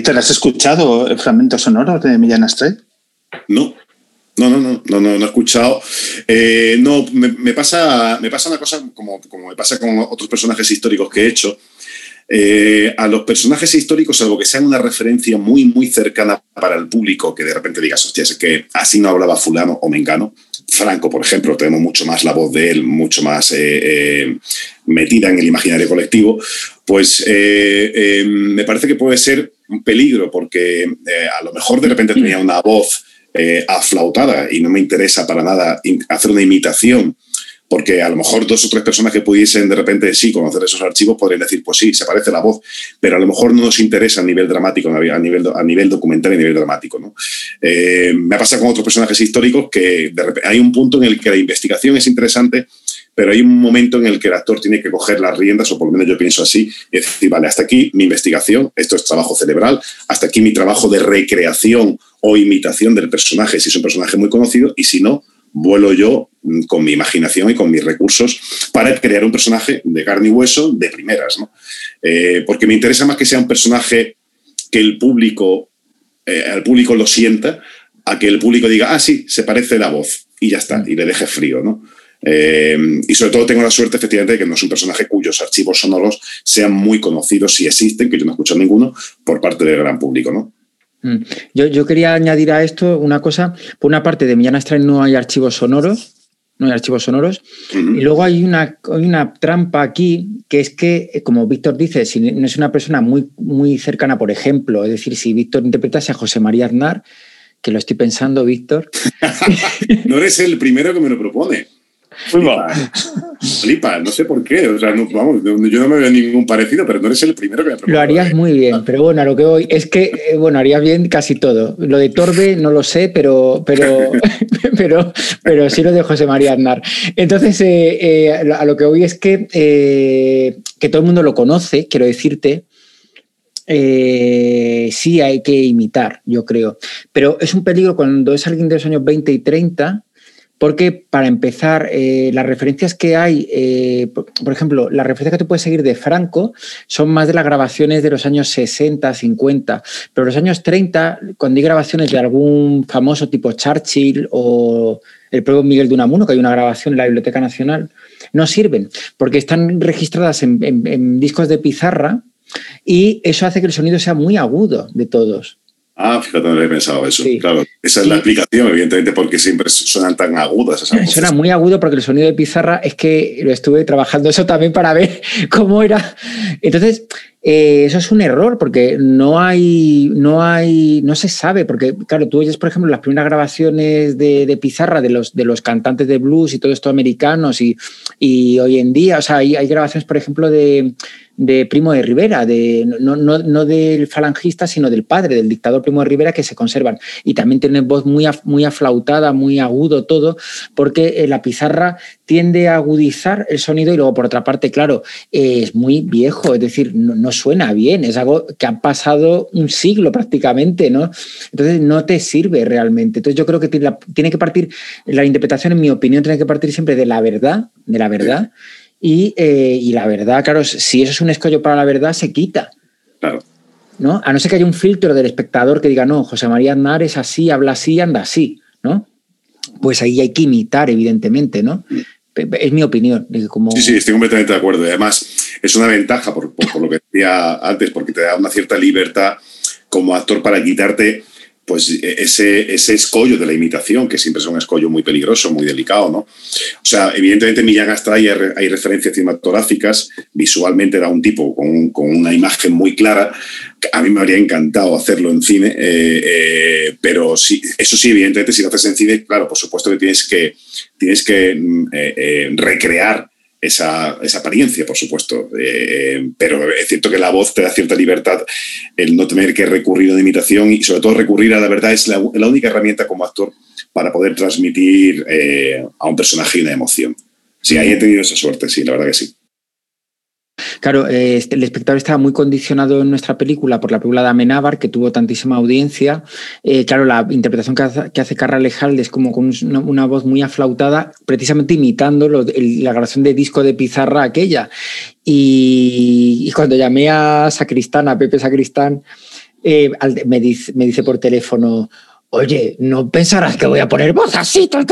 Víctor, ¿has escuchado fragmentos sonoros de Millán Astray? No, no, no, no, no, no, no he escuchado. Eh, no, me, pasa, me pasa una cosa como, como me pasa con otros personajes históricos que he hecho. Eh, a los personajes históricos, salvo que sean una referencia muy, muy cercana para el público, que de repente digas, hostia, es que así no hablaba fulano o mengano. Franco, por ejemplo, tenemos mucho más la voz de él, mucho más metida en el imaginario colectivo, pues me parece que puede ser un peligro, porque a lo mejor de repente tenía una voz aflautada y no me interesa para nada hacer una imitación porque a lo mejor dos o tres personas que pudiesen de repente sí conocer esos archivos podrían decir, pues sí, se parece la voz, pero a lo mejor no nos interesa a nivel dramático, a nivel, a nivel documental y a nivel dramático. ¿no? Eh, me ha pasado con otros personajes históricos que hay un punto en el que la investigación es interesante, pero hay un momento en el que el actor tiene que coger las riendas, o por lo menos yo pienso así, y decir, vale, hasta aquí mi investigación, esto es trabajo cerebral, hasta aquí mi trabajo de recreación o imitación del personaje, si es un personaje muy conocido, y si no, vuelo yo mm, con mi imaginación y con mis recursos para crear un personaje de carne y hueso de primeras. ¿no? Eh, porque me interesa más que sea un personaje que el público, eh, al público lo sienta, a que el público diga, ah, sí, se parece la voz, y ya está, y le deje frío. ¿no? Eh, y sobre todo tengo la suerte, efectivamente, de que no es un personaje cuyos archivos sonoros sean muy conocidos, si existen, que yo no he escuchado ninguno, por parte del gran público. ¿no? Mm. Yo, quería añadir a esto una cosa. Por una parte, de Millán Astral no hay archivos sonoros, no hay archivos sonoros. Y luego hay una, una trampa aquí, que es que, eh, como Víctor dice, si no es una persona muy, muy cercana, por ejemplo, es decir, si Víctor interpretase a José María Aznar, que lo estoy pensando, Víctor. no eres el primero que me lo propone. Flipa, no sé por qué. O sea, vamos, yo no me veo ningún parecido, pero no eres el primero que me Lo harías muy bien, pero bueno, a lo que voy es que, eh, bueno, harías bien casi todo. Lo de Torbe no lo sé, pero, pero, pero, pero sí lo de José María Aznar. Entonces, eh, eh, a lo que voy es que, que todo el mundo lo conoce, quiero decirte. sí hay que imitar, yo creo. Pero es un peligro cuando es alguien de los años 20 y 30 porque para empezar, eh, las referencias que hay, eh, por, ejemplo, las referencias que tú puedes seguir de Franco son más de las grabaciones de los años 60, 50, pero los años 30, cuando hay grabaciones de algún famoso tipo Churchill o el propio Miguel de Unamuno, que hay una grabación en la Biblioteca Nacional, no sirven porque están registradas en discos de pizarra y eso hace que el sonido sea muy agudo de todos. Ah, fíjate, no había pensado eso. Claro, esa es la explicación, evidentemente, porque siempre suenan tan agudas esas Suena muy agudo porque el sonido de pizarra es que lo estuve trabajando eso también para ver cómo era. Entonces, eh, eso es un error porque no hay, no hay, no se sabe, porque claro, tú oyes, por ejemplo, las primeras grabaciones de, pizarra de los, de los cantantes de blues y todo esto americanos y, y hoy en día, o sea, hay, hay grabaciones, por ejemplo, de, de Primo de Rivera, de, no, no, no, del falangista, sino del padre, del dictador Primo de Rivera, que se conservan. Y también tienen voz muy, muy aflautada, muy agudo todo, porque eh, la pizarra tiende a agudizar el sonido y luego, por otra parte, claro, es muy viejo, es decir, no, suena bien, es algo que ha pasado un siglo prácticamente, ¿no? Entonces no te sirve realmente. Entonces yo creo que tiene que partir, la interpretación, en mi opinión, tiene que partir siempre de la verdad, de la verdad. Eh, y, la verdad, claro, si eso es un escollo para la verdad, se quita. Claro. ¿no? A no ser que haya un filtro del espectador que diga, no, José María Aznar es así, habla así, anda así, ¿no? Pues ahí hay que imitar, evidentemente, ¿no? Es mi opinión. Como... Sí, sí, estoy completamente de acuerdo. Además, es una ventaja, por, por, lo que decía antes, porque te da una cierta libertad como actor para quitarte pues e, ese, ese escollo de la imitación, que siempre es un escollo muy peligroso, muy delicado, ¿no? O sea, evidentemente Millán Astray hay, referencias cinematográficas, visualmente da un tipo con, con, una imagen muy clara, a mí me habría encantado hacerlo en cine, eh, eh, pero sí, eso sí, evidentemente si lo haces en cine, claro, por supuesto que tienes que, tienes que mm, eh, recrear esa, apariencia, por supuesto. Pero es cierto que la voz te da cierta libertad, el no tener que recurrir a una imitación y sobre todo recurrir a la verdad es la, única herramienta como actor para poder transmitir eh, a un personaje una emoción. Sí, ahí he tenido esa suerte, sí, la verdad que sí. Claro, eh, este, el espectador estaba muy condicionado en nuestra película por la película de Amenábar, que tuvo tantísima audiencia. Eh, claro, la interpretación que hace, que Lejalde es como con una, voz muy aflautada, precisamente imitando la grabación de disco de pizarra aquella. Y, cuando llamé a Sacristán, a Pepe Sacristán, eh, me dice por teléfono, oye, no pensarás que voy a poner voz así todo el.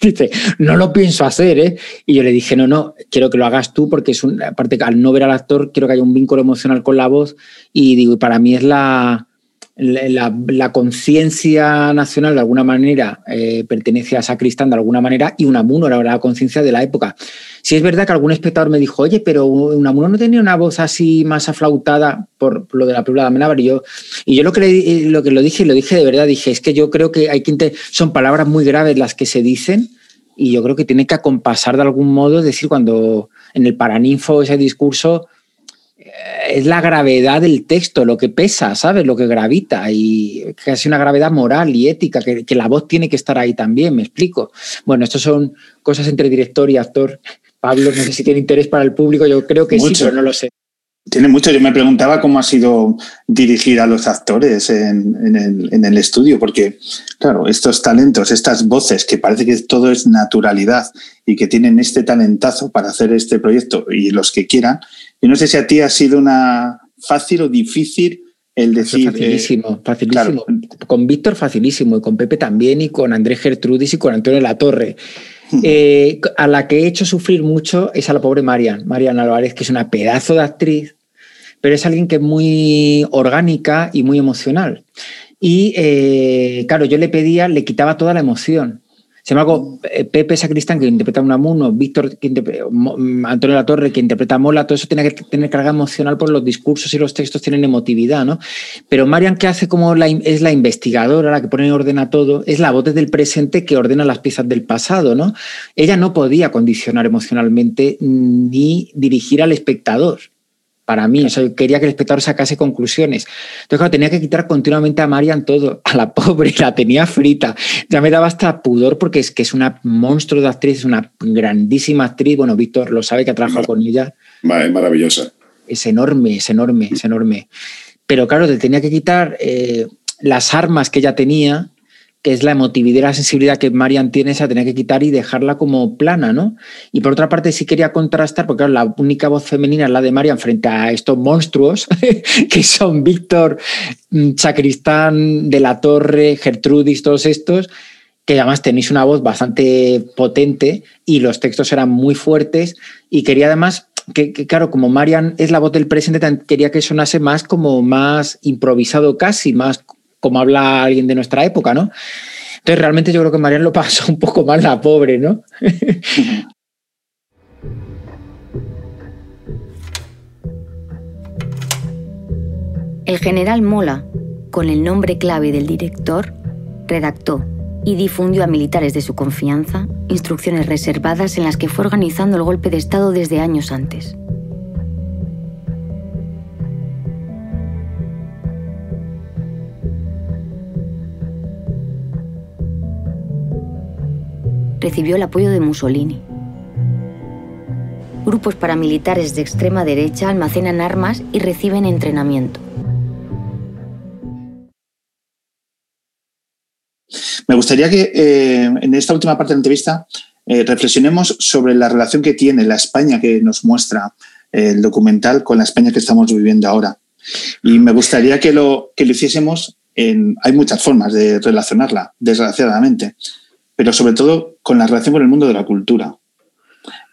Dice, no lo pienso hacer, ¿eh? Y yo le dije, no, no, quiero que lo hagas tú porque es un, aparte al no ver al actor, quiero que haya un vínculo emocional con la voz y digo, para mí es la, la, conciencia nacional de alguna manera eh, pertenece a Sacristán de alguna manera y Unamuno era la conciencia de la época. Si es verdad que algún espectador me dijo, oye, pero Unamuno no tenía una voz así más aflautada por lo de la película de Amenábar. Y yo, y yo lo, que lo que lo dije, lo dije de verdad, dije, es que yo creo que hay que son palabras muy graves las que se dicen y yo creo que tiene que acompasar de algún modo, es decir, cuando en el Paraninfo ese discurso es la gravedad del texto, lo que pesa, ¿sabes? Lo que gravita y casi una gravedad moral y ética, que, la voz tiene que estar ahí también, me explico. Bueno, esto son cosas entre director y actor. Pablo, no sé si tiene interés para el público, yo creo que sí, pero no lo sé. Tiene mucho. Yo me preguntaba cómo ha sido dirigir a los actores en, el, en, el, estudio, porque, claro, estos talentos, estas voces, que parece que todo es naturalidad y que tienen este talentazo para hacer este proyecto y los que quieran, yo no sé si a ti ha sido una fácil o difícil el decir. facilísimo, facilísimo. Con Víctor facilísimo, y con Pepe también, y con Andrés Gertrudis y con Antonio Latorre. Eh, a la que he hecho sufrir mucho es a la pobre Marian, Marian Álvarez, que es una pedazo de actriz, pero es alguien que es muy orgánica y muy emocional. Y eh, claro, yo le pedía, le quitaba toda la emoción. Sin embargo, eh, Pepe Sacristán, que interpreta a Unamuno, Víctor, que mm, Antonio La Torre, que interpreta Mola, todo eso tiene que tener carga emocional por los discursos y los textos tienen emotividad, ¿no? Pero Marian, que hace como la, es la investigadora, la que pone en orden a todo, es la voz desde el presente que ordena las piezas del pasado, ¿no? Ella no podía condicionar emocionalmente ni dirigir al espectador para mí. O sea, quería que el espectador sacase conclusiones. Entonces, claro, tenía que quitar continuamente a Marian todo. A la pobre, la tenía frita. Ya me daba hasta pudor porque es que es una monstruo de actriz, es una grandísima actriz. Bueno, Víctor lo sabe que ha trabajado con ella. Es maravillosa. Es enorme, es enorme, es enorme. Pero claro, te tenía que quitar eh, las armas que ella tenía que es la emotividad y la sensibilidad que Marian tiene, esa tenía que quitar y dejarla como plana, ¿no? Y por otra parte sí quería contrastar, porque la única voz femenina es la de Marian frente a estos monstruos, que son Víctor, mm, Sacristán, De la Torre, Gertrudis, todos estos, que además tenéis una voz bastante potente y los textos eran muy fuertes y quería además que, que, claro, como Marian es la voz del presente, quería que sonase más como más improvisado casi, más como habla alguien de nuestra época, ¿no? Entonces realmente yo creo que Marian lo pasó un poco más la pobre, ¿no? El general Mola, con el nombre clave del director, redactó y difundió a militares de su confianza instrucciones reservadas en las que fue organizando el golpe de Estado desde años antes. Recibió el apoyo de Mussolini. Grupos paramilitares de extrema derecha almacenan armas y reciben entrenamiento. Me gustaría que eh, en esta última parte de la entrevista eh, reflexionemos sobre la relación que tiene la España que nos muestra eh, el documental con la España que estamos viviendo ahora. Y me gustaría que lo, que lo hiciésemos en... Hay muchas formas de relacionarla, desgraciadamente pero sobre todo con la relación con el mundo de la cultura.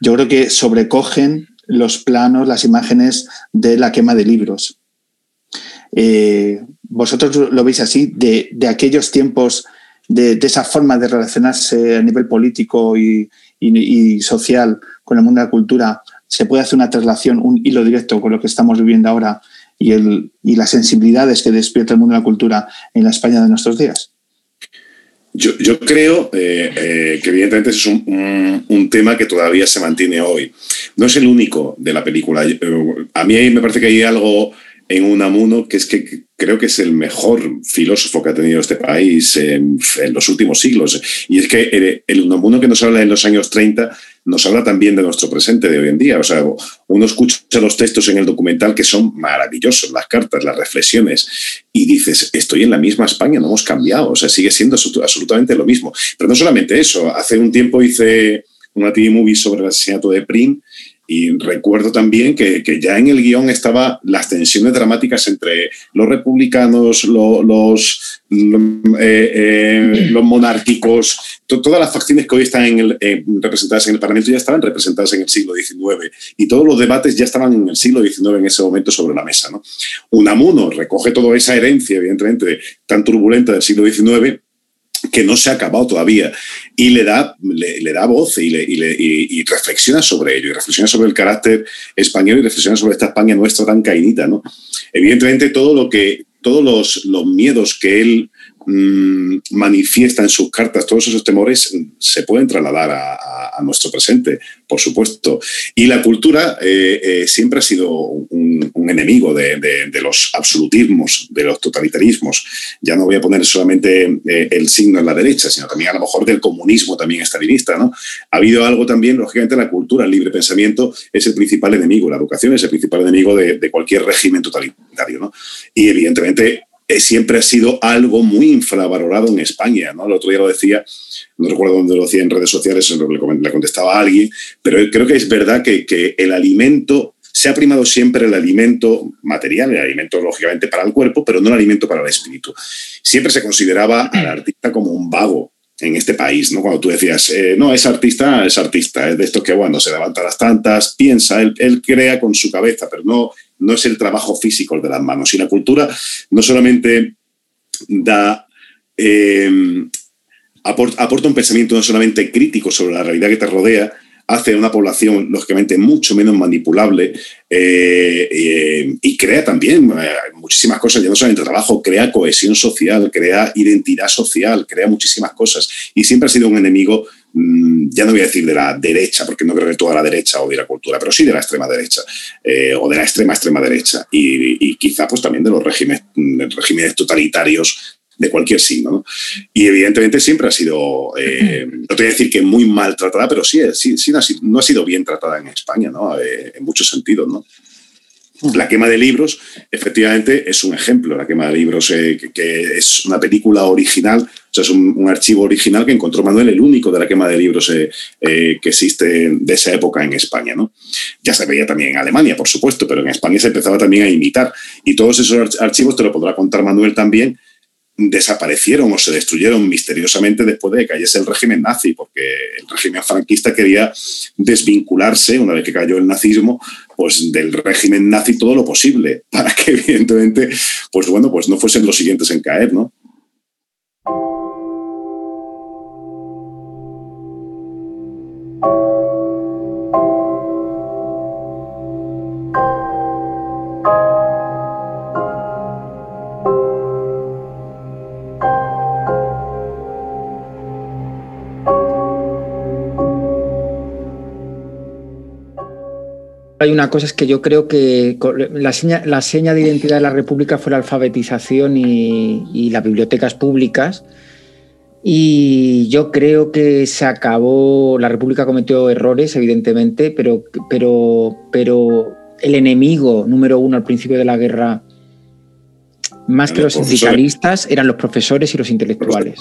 Yo creo que sobrecogen los planos, las imágenes de la quema de libros. Eh, vosotros lo veis así, de, aquellos tiempos, de, esa forma de relacionarse a nivel político y, social con el mundo de la cultura, se puede hacer una traslación, un hilo directo con lo que estamos viviendo ahora y, el, y las sensibilidades que despierta el mundo de la cultura en la España de nuestros días. Yo, creo eh, eh, que evidentemente es un, un, tema que todavía se mantiene hoy. No es el único de la película. Eh, a mí me parece que hay algo en Unamuno que es que creo que es el mejor filósofo que ha tenido este país en, los últimos siglos. Y es que el, el, Unamuno que nos habla en los años 30 nos habla también de nuestro presente de hoy en día. O sea, uno escucha los textos en el documental que son maravillosos, las cartas, las reflexiones, y dices, estoy en la misma España, no hemos cambiado, o sea, sigue siendo absolutamente lo mismo. Pero no solamente eso, hace un tiempo hice una TV movie sobre el asesinato de Prim Y recuerdo también que, que, ya en el guion estaban las tensiones dramáticas entre los republicanos, los, eh, eh, los monárquicos, todas las facciones que hoy están en el, eh, representadas en el Parlamento ya estaban representadas en el siglo XIX y todos los debates ya estaban en el siglo XIX en ese momento sobre la mesa. ¿no? Unamuno recoge toda esa herencia, evidentemente, tan turbulenta del siglo XIX que no se ha acabado todavía y le da, le, da voz y, le, y, reflexiona sobre ello, y reflexiona sobre el carácter español y reflexiona sobre esta España nuestra tan cainita. ¿no? Evidentemente, todo lo que, todos los miedos que él mmm, manifiesta en sus cartas, todos esos temores se pueden trasladar a, nuestro presente, por supuesto. Y la cultura eh, eh, siempre ha sido un, enemigo de, los absolutismos, de los totalitarismos. Ya no voy a poner solamente eh, el signo en la derecha, sino también a lo mejor del comunismo también estalinista. ¿no? Ha habido algo también, lógicamente, la cultura, el libre pensamiento es el principal enemigo, la educación es el principal enemigo de, de cualquier régimen totalitario. ¿no? Y evidentemente eh, siempre ha sido algo muy infravalorado en España. ¿no? El otro día lo decía, no recuerdo dónde lo decía en redes sociales, le contestaba a alguien, pero creo que es verdad que, que el alimento se ha primado siempre el alimento material, el alimento lógicamente para el cuerpo, pero no el alimento para el espíritu. Siempre se consideraba al artista como un vago en este país, ¿no? Cuando tú decías, eh, no, es artista, es artista, es de esto que, bueno, se levanta las tantas, piensa, él, él crea con su cabeza, pero no, no es el trabajo físico de las manos. Y la cultura no solamente da... Eh, aporta, un pensamiento no solamente crítico sobre la realidad que te rodea, hace una población, lógicamente, mucho menos manipulable eh, eh, y crea también muchísimas cosas, ya no solamente trabajo, crea cohesión social, crea identidad social, crea muchísimas cosas y siempre ha sido un enemigo, ya no voy a decir de la derecha, porque no creo que toda la derecha odie la cultura, pero sí de la extrema derecha eh, o de la extrema extrema derecha y, y quizá pues también de los regímenes, regímenes totalitarios de cualquier signo. ¿no? Y evidentemente siempre ha sido, eh, no te voy a decir que muy maltratada, pero sí, sí, sí no, ha sido, no, ha sido, bien tratada en España, ¿no? Eh, en muchos sentidos. ¿no? La quema de libros, efectivamente, es un ejemplo. La quema de libros, eh, que, es una película original, o sea, es un, un, archivo original que encontró Manuel, el único de la quema de libros eh, eh, que existe de esa época en España. ¿no? Ya se veía también en Alemania, por supuesto, pero en España se empezaba también a imitar. Y todos esos archivos te lo podrá contar Manuel también desaparecieron o se destruyeron misteriosamente después de que cayese el régimen nazi, porque el régimen franquista quería desvincularse, una vez que cayó el nazismo, pues del régimen nazi todo lo posible, para que evidentemente, pues bueno, pues no fuesen los siguientes en caer, ¿no? Hay una cosa es que yo creo que la seña, la seña de identidad de la República fue la alfabetización y, y, las bibliotecas públicas. Y yo creo que se acabó, la República cometió errores, evidentemente, pero, pero, pero el enemigo número uno al principio de la guerra, más que los sindicalistas, eran los profesores y los intelectuales.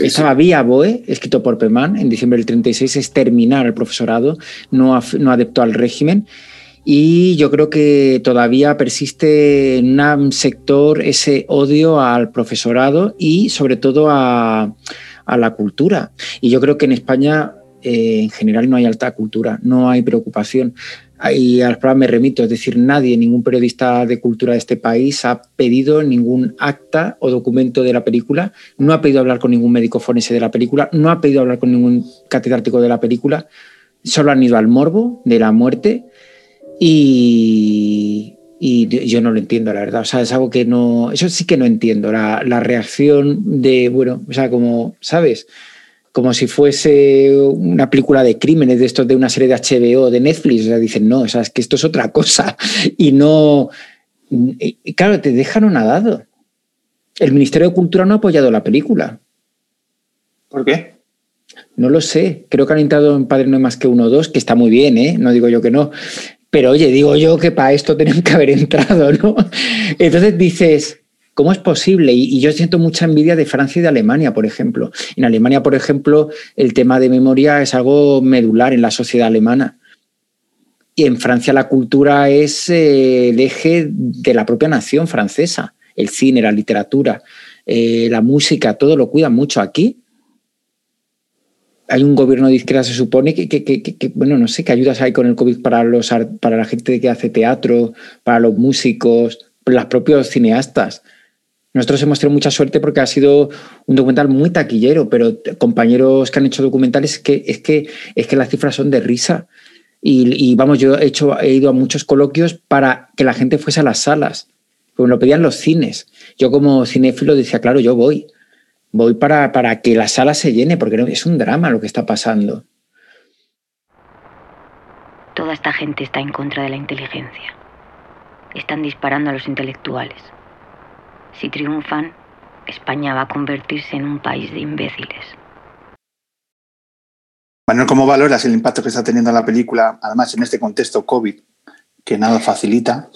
Estaba vía BOE, escrito por Peman en diciembre del 36, es terminar el profesorado, no, no adeptó al régimen. Y yo creo que todavía persiste en un sector ese odio al profesorado y sobre todo a, a la cultura. Y yo creo que en España eh, en general no hay alta cultura, no hay preocupación. Y al programa me remito, es decir, nadie, ningún periodista de cultura de este país ha pedido ningún acta o documento de la película, no ha pedido hablar con ningún médico forense de la película, no ha pedido hablar con ningún catedrático de la película, solo han ido al morbo de la muerte y, y yo no lo entiendo, la verdad. O sea, es algo que no, eso sí que no entiendo, la, la reacción de, bueno, o sea, como, ¿sabes? Como si fuese una película de crímenes de estos de una serie de HBO, de Netflix. O sea, dicen, no, o sea, es que esto es otra cosa. Y no. Y claro, te dejan nadado. El Ministerio de Cultura no ha apoyado la película. ¿Por qué? No lo sé. Creo que han entrado en Padre No hay más que uno o dos, que está muy bien, ¿eh? No digo yo que no. Pero oye, digo yo que para esto tenían que haber entrado, ¿no? Entonces dices, ¿Cómo es posible? Y, yo siento mucha envidia de Francia y de Alemania, por ejemplo. En Alemania, por ejemplo, el tema de memoria es algo medular en la sociedad alemana. Y en Francia la cultura es eh, el eje de la propia nación francesa. El cine, la literatura, eh, la música, todo lo cuidan mucho. Aquí hay un gobierno de izquierda, se supone, que, bueno, no sé, qué ayudas hay con el COVID para, los, para la gente que hace teatro, para los músicos, los propios cineastas. Nosotros hemos tenido mucha suerte porque ha sido un documental muy taquillero, pero compañeros que han hecho documentales que, es, que, es que las cifras son de risa. Y, vamos, yo he, hecho, he ido a muchos coloquios para que la gente fuese a las salas, me lo pedían los cines. Yo como cinéfilo decía, claro, yo voy voy para, para que la sala se llene, porque es un drama lo que está pasando. Toda esta gente está en contra de la inteligencia. Están disparando a los intelectuales. Si triunfan, España va a convertirse en un país de imbéciles. Manuel, ¿cómo valoras el impacto que está teniendo la película, además en este contexto COVID, que nada facilita?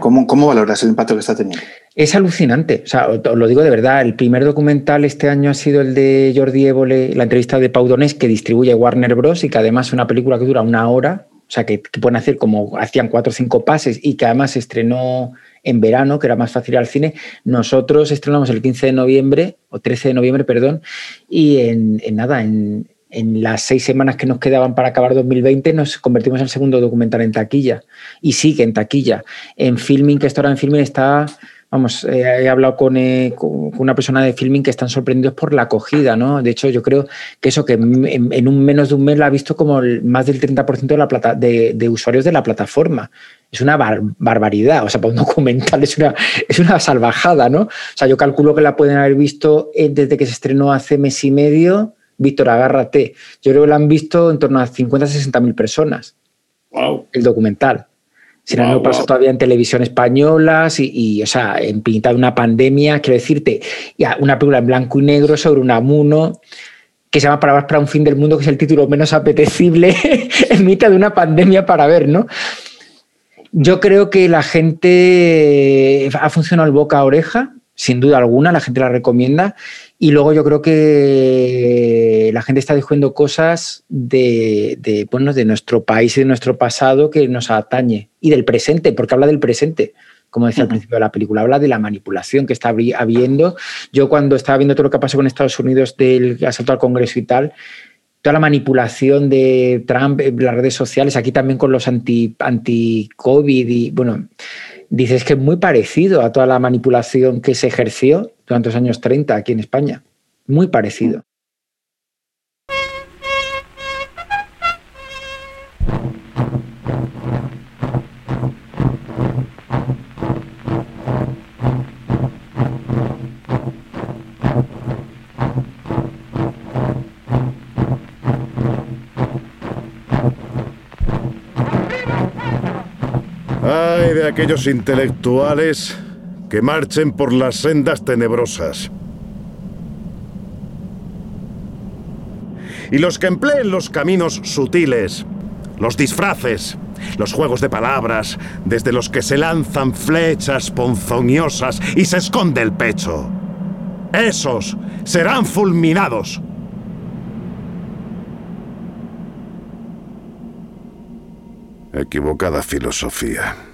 ¿Cómo, cómo valoras el impacto que está teniendo? Es alucinante, o sea, os lo digo de verdad, el primer documental este año ha sido el de Jordi Évole, la entrevista de Pau Donés, que distribuye Warner Bros. y que además es una película que dura una hora, o sea, que, pueden hacer como hacían cuatro o cinco pases y que además se estrenó en verano, que era más fácil ir al cine. Nosotros estrenamos el 15 de noviembre, o 13 de noviembre, perdón, y en, nada, en, en las seis semanas que nos quedaban para acabar 2020 nos convertimos en el segundo documental en taquilla y sigue en taquilla. En filming, que esto ahora en filming está, vamos, eh, he hablado eh, con, una persona de filming que están sorprendidos por la acogida, ¿no? De hecho, yo creo que eso que en, un menos de un mes la ha visto como más del 30% de, la plata, de, usuarios de la plataforma. Es una barbaridad, o sea, para un documental es una, es una salvajada, ¿no? O sea, yo calculo que la pueden haber visto eh, desde que se estrenó hace mes y medio Víctor, agárrate. Yo creo que lo han visto en torno a 50 60 mil personas. Wow. El documental. Si no, no pasa todavía en televisión española y, o sea, en pinta de una pandemia, quiero decirte, ya una película en blanco y negro sobre un amuno que se llama Palabras para un fin del mundo, que es el título menos apetecible en mitad de una pandemia para ver, ¿no? Yo creo que la gente ha funcionado el boca a oreja, sin duda alguna, la gente la recomienda y luego yo creo que la gente está diciendo cosas de, de, bueno, de nuestro país y de nuestro pasado que nos atañe. Y del presente, porque habla del presente. Como decía al principio de la película, habla de la manipulación que está habiendo. Yo cuando estaba viendo todo lo que pasó con Estados Unidos del asalto al Congreso y tal, toda la manipulación de Trump en las redes sociales, aquí también con los anti-COVID anti y bueno, dices que es muy parecido a toda la manipulación que se ejerció durante los años 30 aquí en España. Muy parecido. Ay de aquellos intelectuales que marchen por las sendas tenebrosas. Y los que empleen los caminos sutiles, los disfraces, los juegos de palabras, desde los que se lanzan flechas ponzoñosas y se esconde el pecho. Esos serán fulminados. Equivocada filosofía.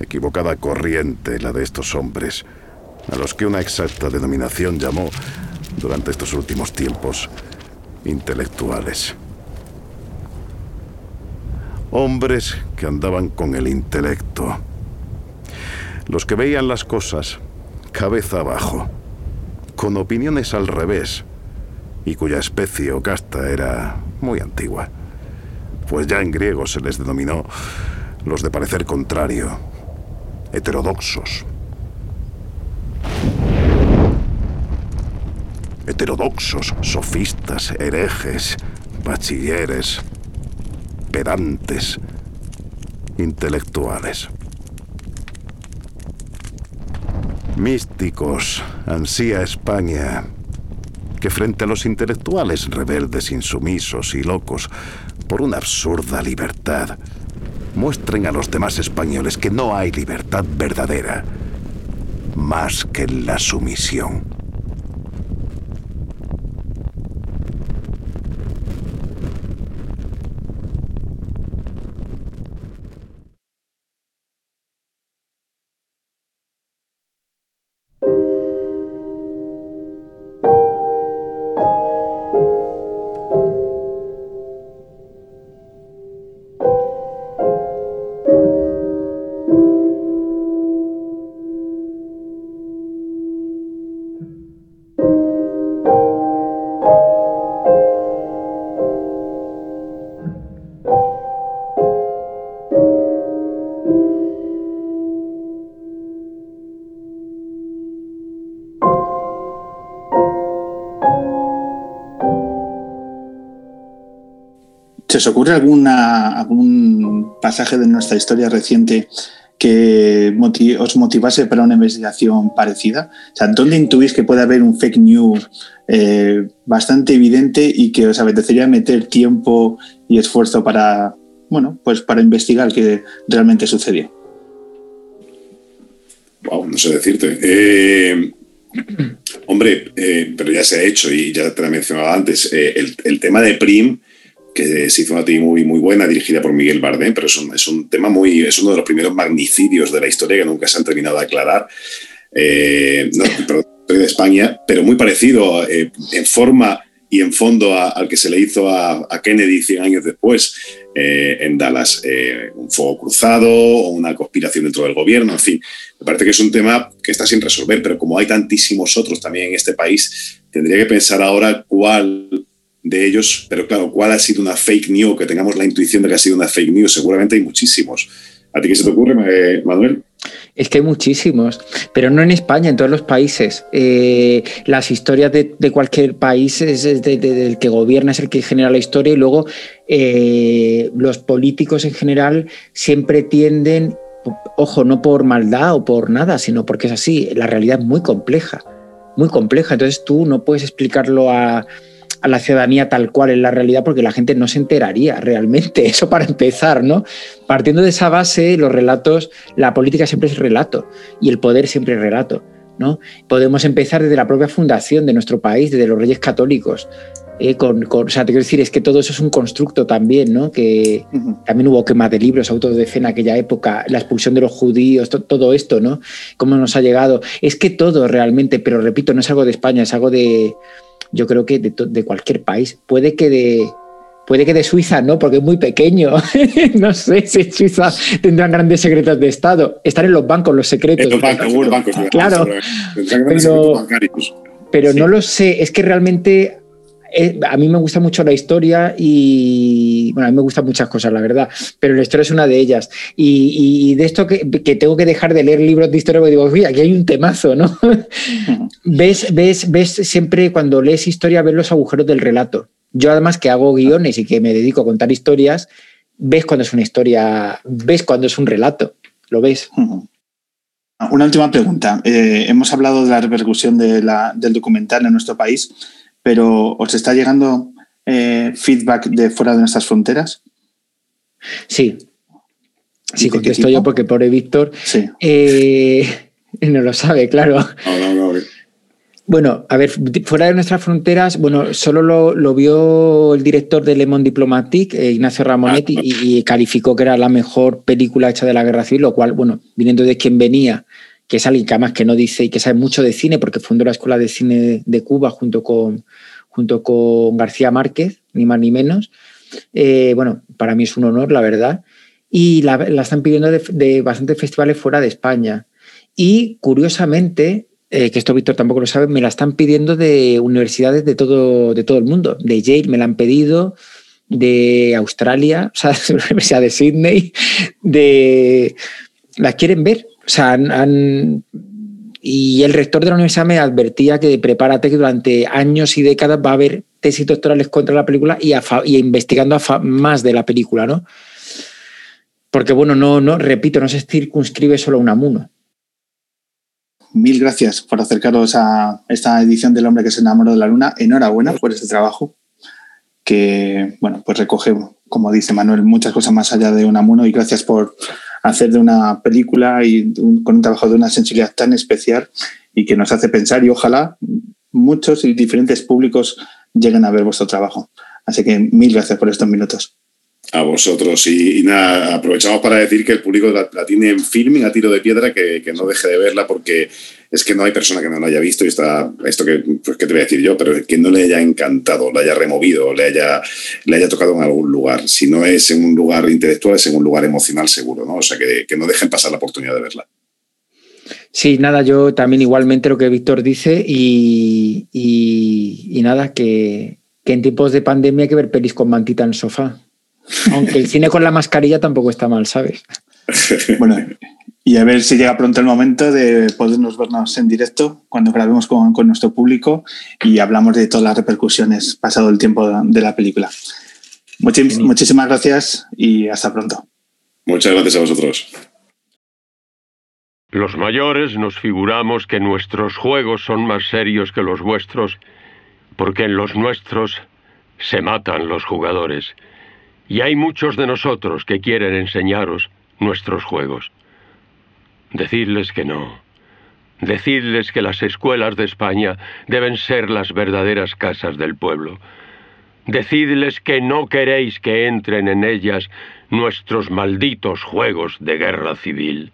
Equivocada corriente la de estos hombres, a los que una exacta denominación llamó, durante estos últimos tiempos, intelectuales. Hombres que andaban con el intelecto. Los que veían las cosas cabeza abajo, con opiniones al revés, y cuya especie o casta era muy antigua. Pues ya en griego se les denominó los de parecer contrario, heterodoxos. Heterodoxos, sofistas, herejes, bachilleres, pedantes, intelectuales. Místicos, ansía España, que frente a los intelectuales rebeldes, insumisos y locos por una absurda libertad, muestren a los demás españoles que no hay libertad verdadera más que la sumisión. ¿Se os ocurre alguna, algún pasaje de nuestra historia reciente que os motivase para una investigación parecida? O sea, ¿dónde intuís que puede haber un fake news eh, bastante evidente y que os apetecería meter tiempo y esfuerzo para, bueno, pues para investigar qué realmente sucedió? Wow, no sé decirte. Eh, hombre, eh, pero ya se ha hecho y ya te lo he mencionado antes. el, el, tema de Prim que se hizo una TV muy, muy buena, dirigida por Miguel Bardem, pero es un, es un tema muy, es uno de los primeros magnicidios de la historia que nunca se han terminado de aclarar. Eh, no, perdón, de España, pero muy parecido eh, en forma y en fondo al que se le hizo a, Kennedy 100 años después eh, en Dallas. un fuego cruzado o una conspiración dentro del gobierno, en fin. Me parece que es un tema que está sin resolver, pero como hay tantísimos otros también en este país, tendría que pensar ahora cuál de ellos, pero claro, ¿cuál ha sido una fake news? Que tengamos la intuición de que ha sido una fake news. Seguramente hay muchísimos. ¿A ti qué se te ocurre, Manuel? Es que hay muchísimos, pero no en España, en todos los países. Eh, las historias de, cualquier país es del que gobierna, es el que genera la historia y luego eh, los políticos en general siempre tienden, ojo, no por maldad o por nada, sino porque es así. La realidad es muy compleja, muy compleja. Entonces tú no puedes explicarlo a a la ciudadanía tal cual es la realidad porque la gente no se enteraría realmente. Eso para empezar, ¿no? Partiendo de esa base, los relatos, la política siempre es relato y el poder siempre es relato. ¿no? Podemos empezar desde la propia fundación de nuestro país, desde los reyes católicos. Eh, con, o sea, te quiero decir, es que todo eso es un constructo también, ¿no? Que también hubo quema de libros, autos de fe en aquella época, la expulsión de los judíos, todo esto, ¿no? Cómo nos ha llegado. Es que todo realmente, pero repito, no es algo de España, es algo de, yo creo que de, cualquier país. Puede que de, puede que de Suiza no, porque es muy pequeño. no sé si en Suiza tendrán grandes secretos de Estado. Están en los bancos los secretos. los bancos, claro. Pero, pero no lo sé. Es que realmente eh, a mí me gusta mucho la historia y, bueno, a mí me gustan muchas cosas, la verdad, pero la historia es una de ellas. Y, de esto que, tengo que dejar de leer libros de historia, porque digo, uy, aquí hay un temazo, ¿no? ves, ves, ves siempre cuando lees historia, ves los agujeros del relato. Yo además que hago guiones y que me dedico a contar historias, ves cuando es una historia, ves cuando es un relato, lo ves. Una última pregunta. Eh, hemos hablado de la repercusión de la, del documental en nuestro país pero ¿os está llegando eh, feedback de fuera de nuestras fronteras? Sí. Sí, contesto yo porque pobre Víctor eh, no lo sabe, claro. Bueno, a ver, fuera de nuestras fronteras, bueno, solo lo, vio el director de Le Monde Diplomatique, eh, Ignacio Ramonetti, ah. y, calificó que era la mejor película hecha de la guerra civil, lo cual, bueno, viniendo de quien venía, que es alguien que además que no dice y que sabe mucho de cine, porque fundó la Escuela de Cine de Cuba junto con, junto con García Márquez, ni más ni menos. Eh, bueno, para mí es un honor, la verdad. Y la, están pidiendo de, bastantes festivales fuera de España. Y curiosamente, eh, que esto Víctor tampoco lo sabe, me la están pidiendo de universidades de todo, de todo el mundo. De Yale me la han pedido, de Australia, o sea, de la Universidad de Sydney, de... La quieren ver, o sea, han, y el rector de la universidad me advertía que prepárate que durante años y décadas va a haber tesis doctorales contra la película y, investigando más de la película, ¿no? Porque, bueno, no, no, repito, no se circunscribe solo a un amuno. Mil gracias por acercaros a esta edición del hombre que se enamoró de la luna. Enhorabuena por este trabajo que, bueno, pues recoge, como dice Manuel, muchas cosas más allá de un amuno y gracias por hacer de una película y con un trabajo de una sensibilidad tan especial y que nos hace pensar y ojalá muchos y diferentes públicos lleguen a ver vuestro trabajo. Así que mil gracias por estos minutos. A vosotros. Y, nada, aprovechamos para decir que el público la, tiene en filming a tiro de piedra, que, que, no deje de verla porque es que no hay persona que no la haya visto y está, esto que, pues, ¿qué te voy a decir yo? Pero que no le haya encantado, la haya removido, le haya, le haya tocado en algún lugar. Si no es en un lugar intelectual, es en un lugar emocional seguro, ¿no? O sea, que, que no dejen pasar la oportunidad de verla. Sí, nada, yo también igualmente lo que Víctor dice y, y, nada, que, que, en tiempos de pandemia hay que ver pelis con mantita en el sofá. Aunque el cine con la mascarilla tampoco está mal, ¿sabes? bueno, y a ver si llega pronto el momento de podernos vernos en directo cuando grabemos con, con nuestro público y hablamos de todas las repercusiones pasado el tiempo de la película. muchísimas gracias y hasta pronto. Muchas gracias a vosotros. Los mayores nos figuramos que nuestros juegos son más serios que los vuestros, porque en los nuestros se matan los jugadores. Y hay muchos de nosotros que quieren enseñaros nuestros juegos. Decidles que no. Decidles que las escuelas de España deben ser las verdaderas casas del pueblo. Decidles que no queréis que entren en ellas nuestros malditos juegos de guerra civil.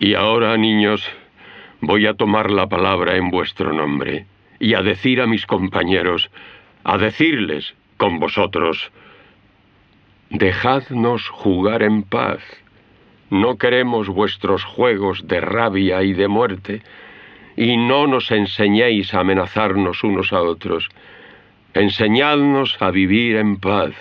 Y ahora, niños, voy a tomar la palabra en vuestro nombre y a decir a mis compañeros, a decirles con vosotros, dejadnos jugar en paz. No queremos vuestros juegos de rabia y de muerte, y no nos enseñéis a amenazarnos unos a otros. Enseñadnos a vivir en paz.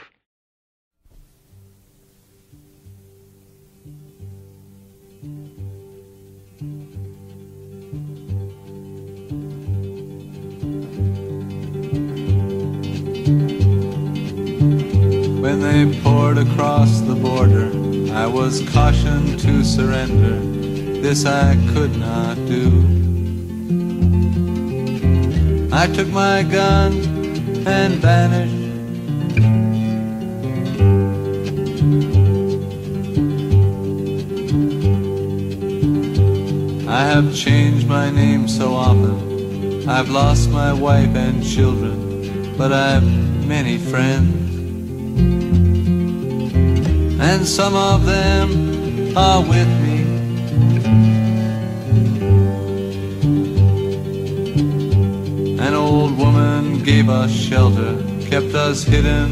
Across the border, I was cautioned to surrender. This I could not do. I took my gun and vanished. I have changed my name so often. I've lost my wife and children, but I've many friends and some of them are with me. An old woman gave us shelter, kept us hidden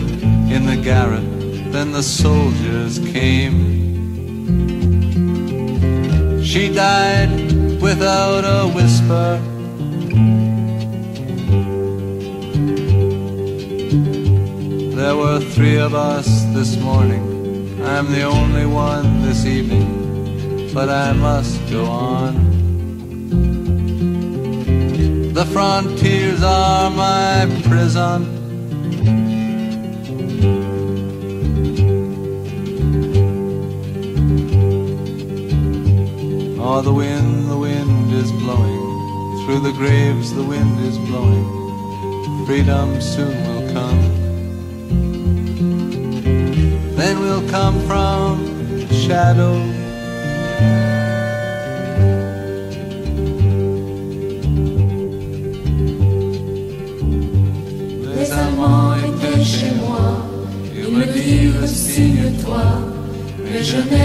in the garret. Then the soldiers came. She died without a whisper. There were three of us this morning. I'm the only one this evening, but I must go on. The frontiers are my prison. Oh, the wind, the wind is blowing. Through the graves, the wind is blowing. Freedom soon will Then we'll come from shadow. Les amants étaient chez moi, ils me dirent signe-toi, mais je n'ai